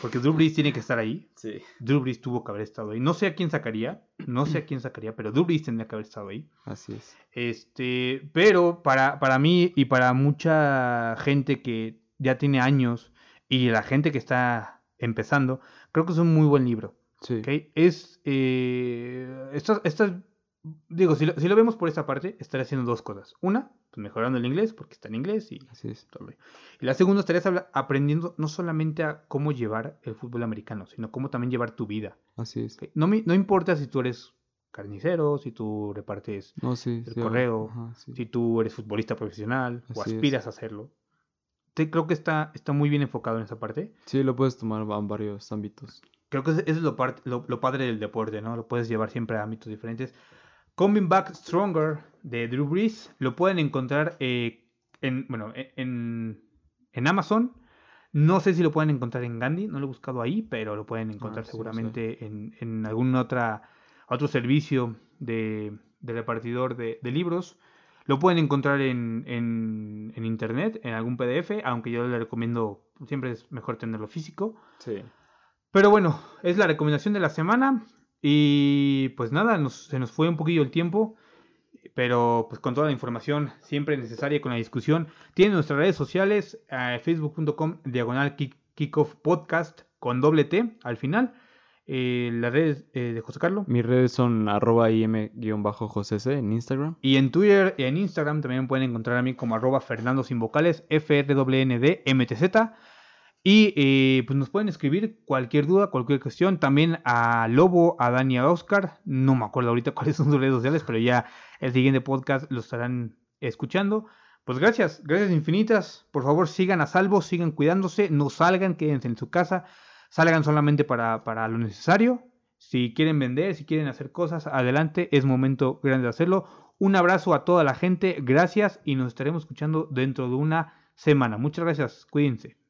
Porque Drew Brees tiene que estar ahí. Sí. Drew Brees tuvo que haber estado ahí. No sé a quién sacaría. No sé a quién sacaría, pero Drew Brees tendría que haber estado ahí. Así es. Este, pero para, para mí y para mucha gente que ya tiene años y la gente que está empezando, creo que es un muy buen libro. Sí. Es, eh, estas, estas, digo, si lo, si lo vemos por esta parte, estaré haciendo dos cosas. Una, pues, mejorando el inglés, porque está en inglés y Así es. todo. lo- Y la segunda estarías aprendiendo no solamente a cómo llevar el fútbol americano, sino cómo también llevar tu vida. Así es. No, mi- no importa si tú eres carnicero, si tú repartes, No, sí. El sí, correo, ajá, sí. si tú eres futbolista profesional o Así es. aspiras a hacerlo. Te- creo que está, está muy bien enfocado en esa parte. Sí, lo puedes tomar en varios ámbitos. Creo que eso es lo, part- lo, lo padre del deporte, ¿no? Lo puedes llevar siempre a ámbitos diferentes. Coming Back Stronger de Drew Brees lo pueden encontrar eh, en, bueno, en, en Amazon. No sé si lo pueden encontrar en Gandhi, no lo he buscado ahí, pero lo pueden encontrar sí, seguramente en, en algún otra, otro servicio de, de repartidor de, de libros. Lo pueden encontrar en, en, en internet, en algún PDF, aunque yo le recomiendo, siempre es mejor tenerlo físico. Sí. Pero bueno, es la recomendación de la semana. Y pues nada, nos- se nos fue un poquillo el tiempo. Pero pues con toda la información siempre necesaria con la discusión. Tienen nuestras redes sociales, eh, facebook.com diagonal kick- kickoff podcast con doble T al final. Eh, las redes eh, de José Carlos. Mis redes son arroba im-josec en Instagram. Y en Twitter y en Instagram también pueden encontrar a mí como arroba Fernando sin vocales, FRWND Y eh, pues nos pueden escribir cualquier duda, cualquier cuestión. También a Lobo, a Dani, a Oscar. No me acuerdo ahorita cuáles son sus redes sociales, pero ya el siguiente podcast lo estarán escuchando. Pues gracias, gracias infinitas. Por favor, sigan a salvo, sigan cuidándose, no salgan, quédense en su casa. Salgan solamente para, para lo necesario. Si quieren vender, si quieren hacer cosas, adelante, es momento grande de hacerlo. Un abrazo a toda la gente, gracias y nos estaremos escuchando dentro de una semana. Muchas gracias, cuídense.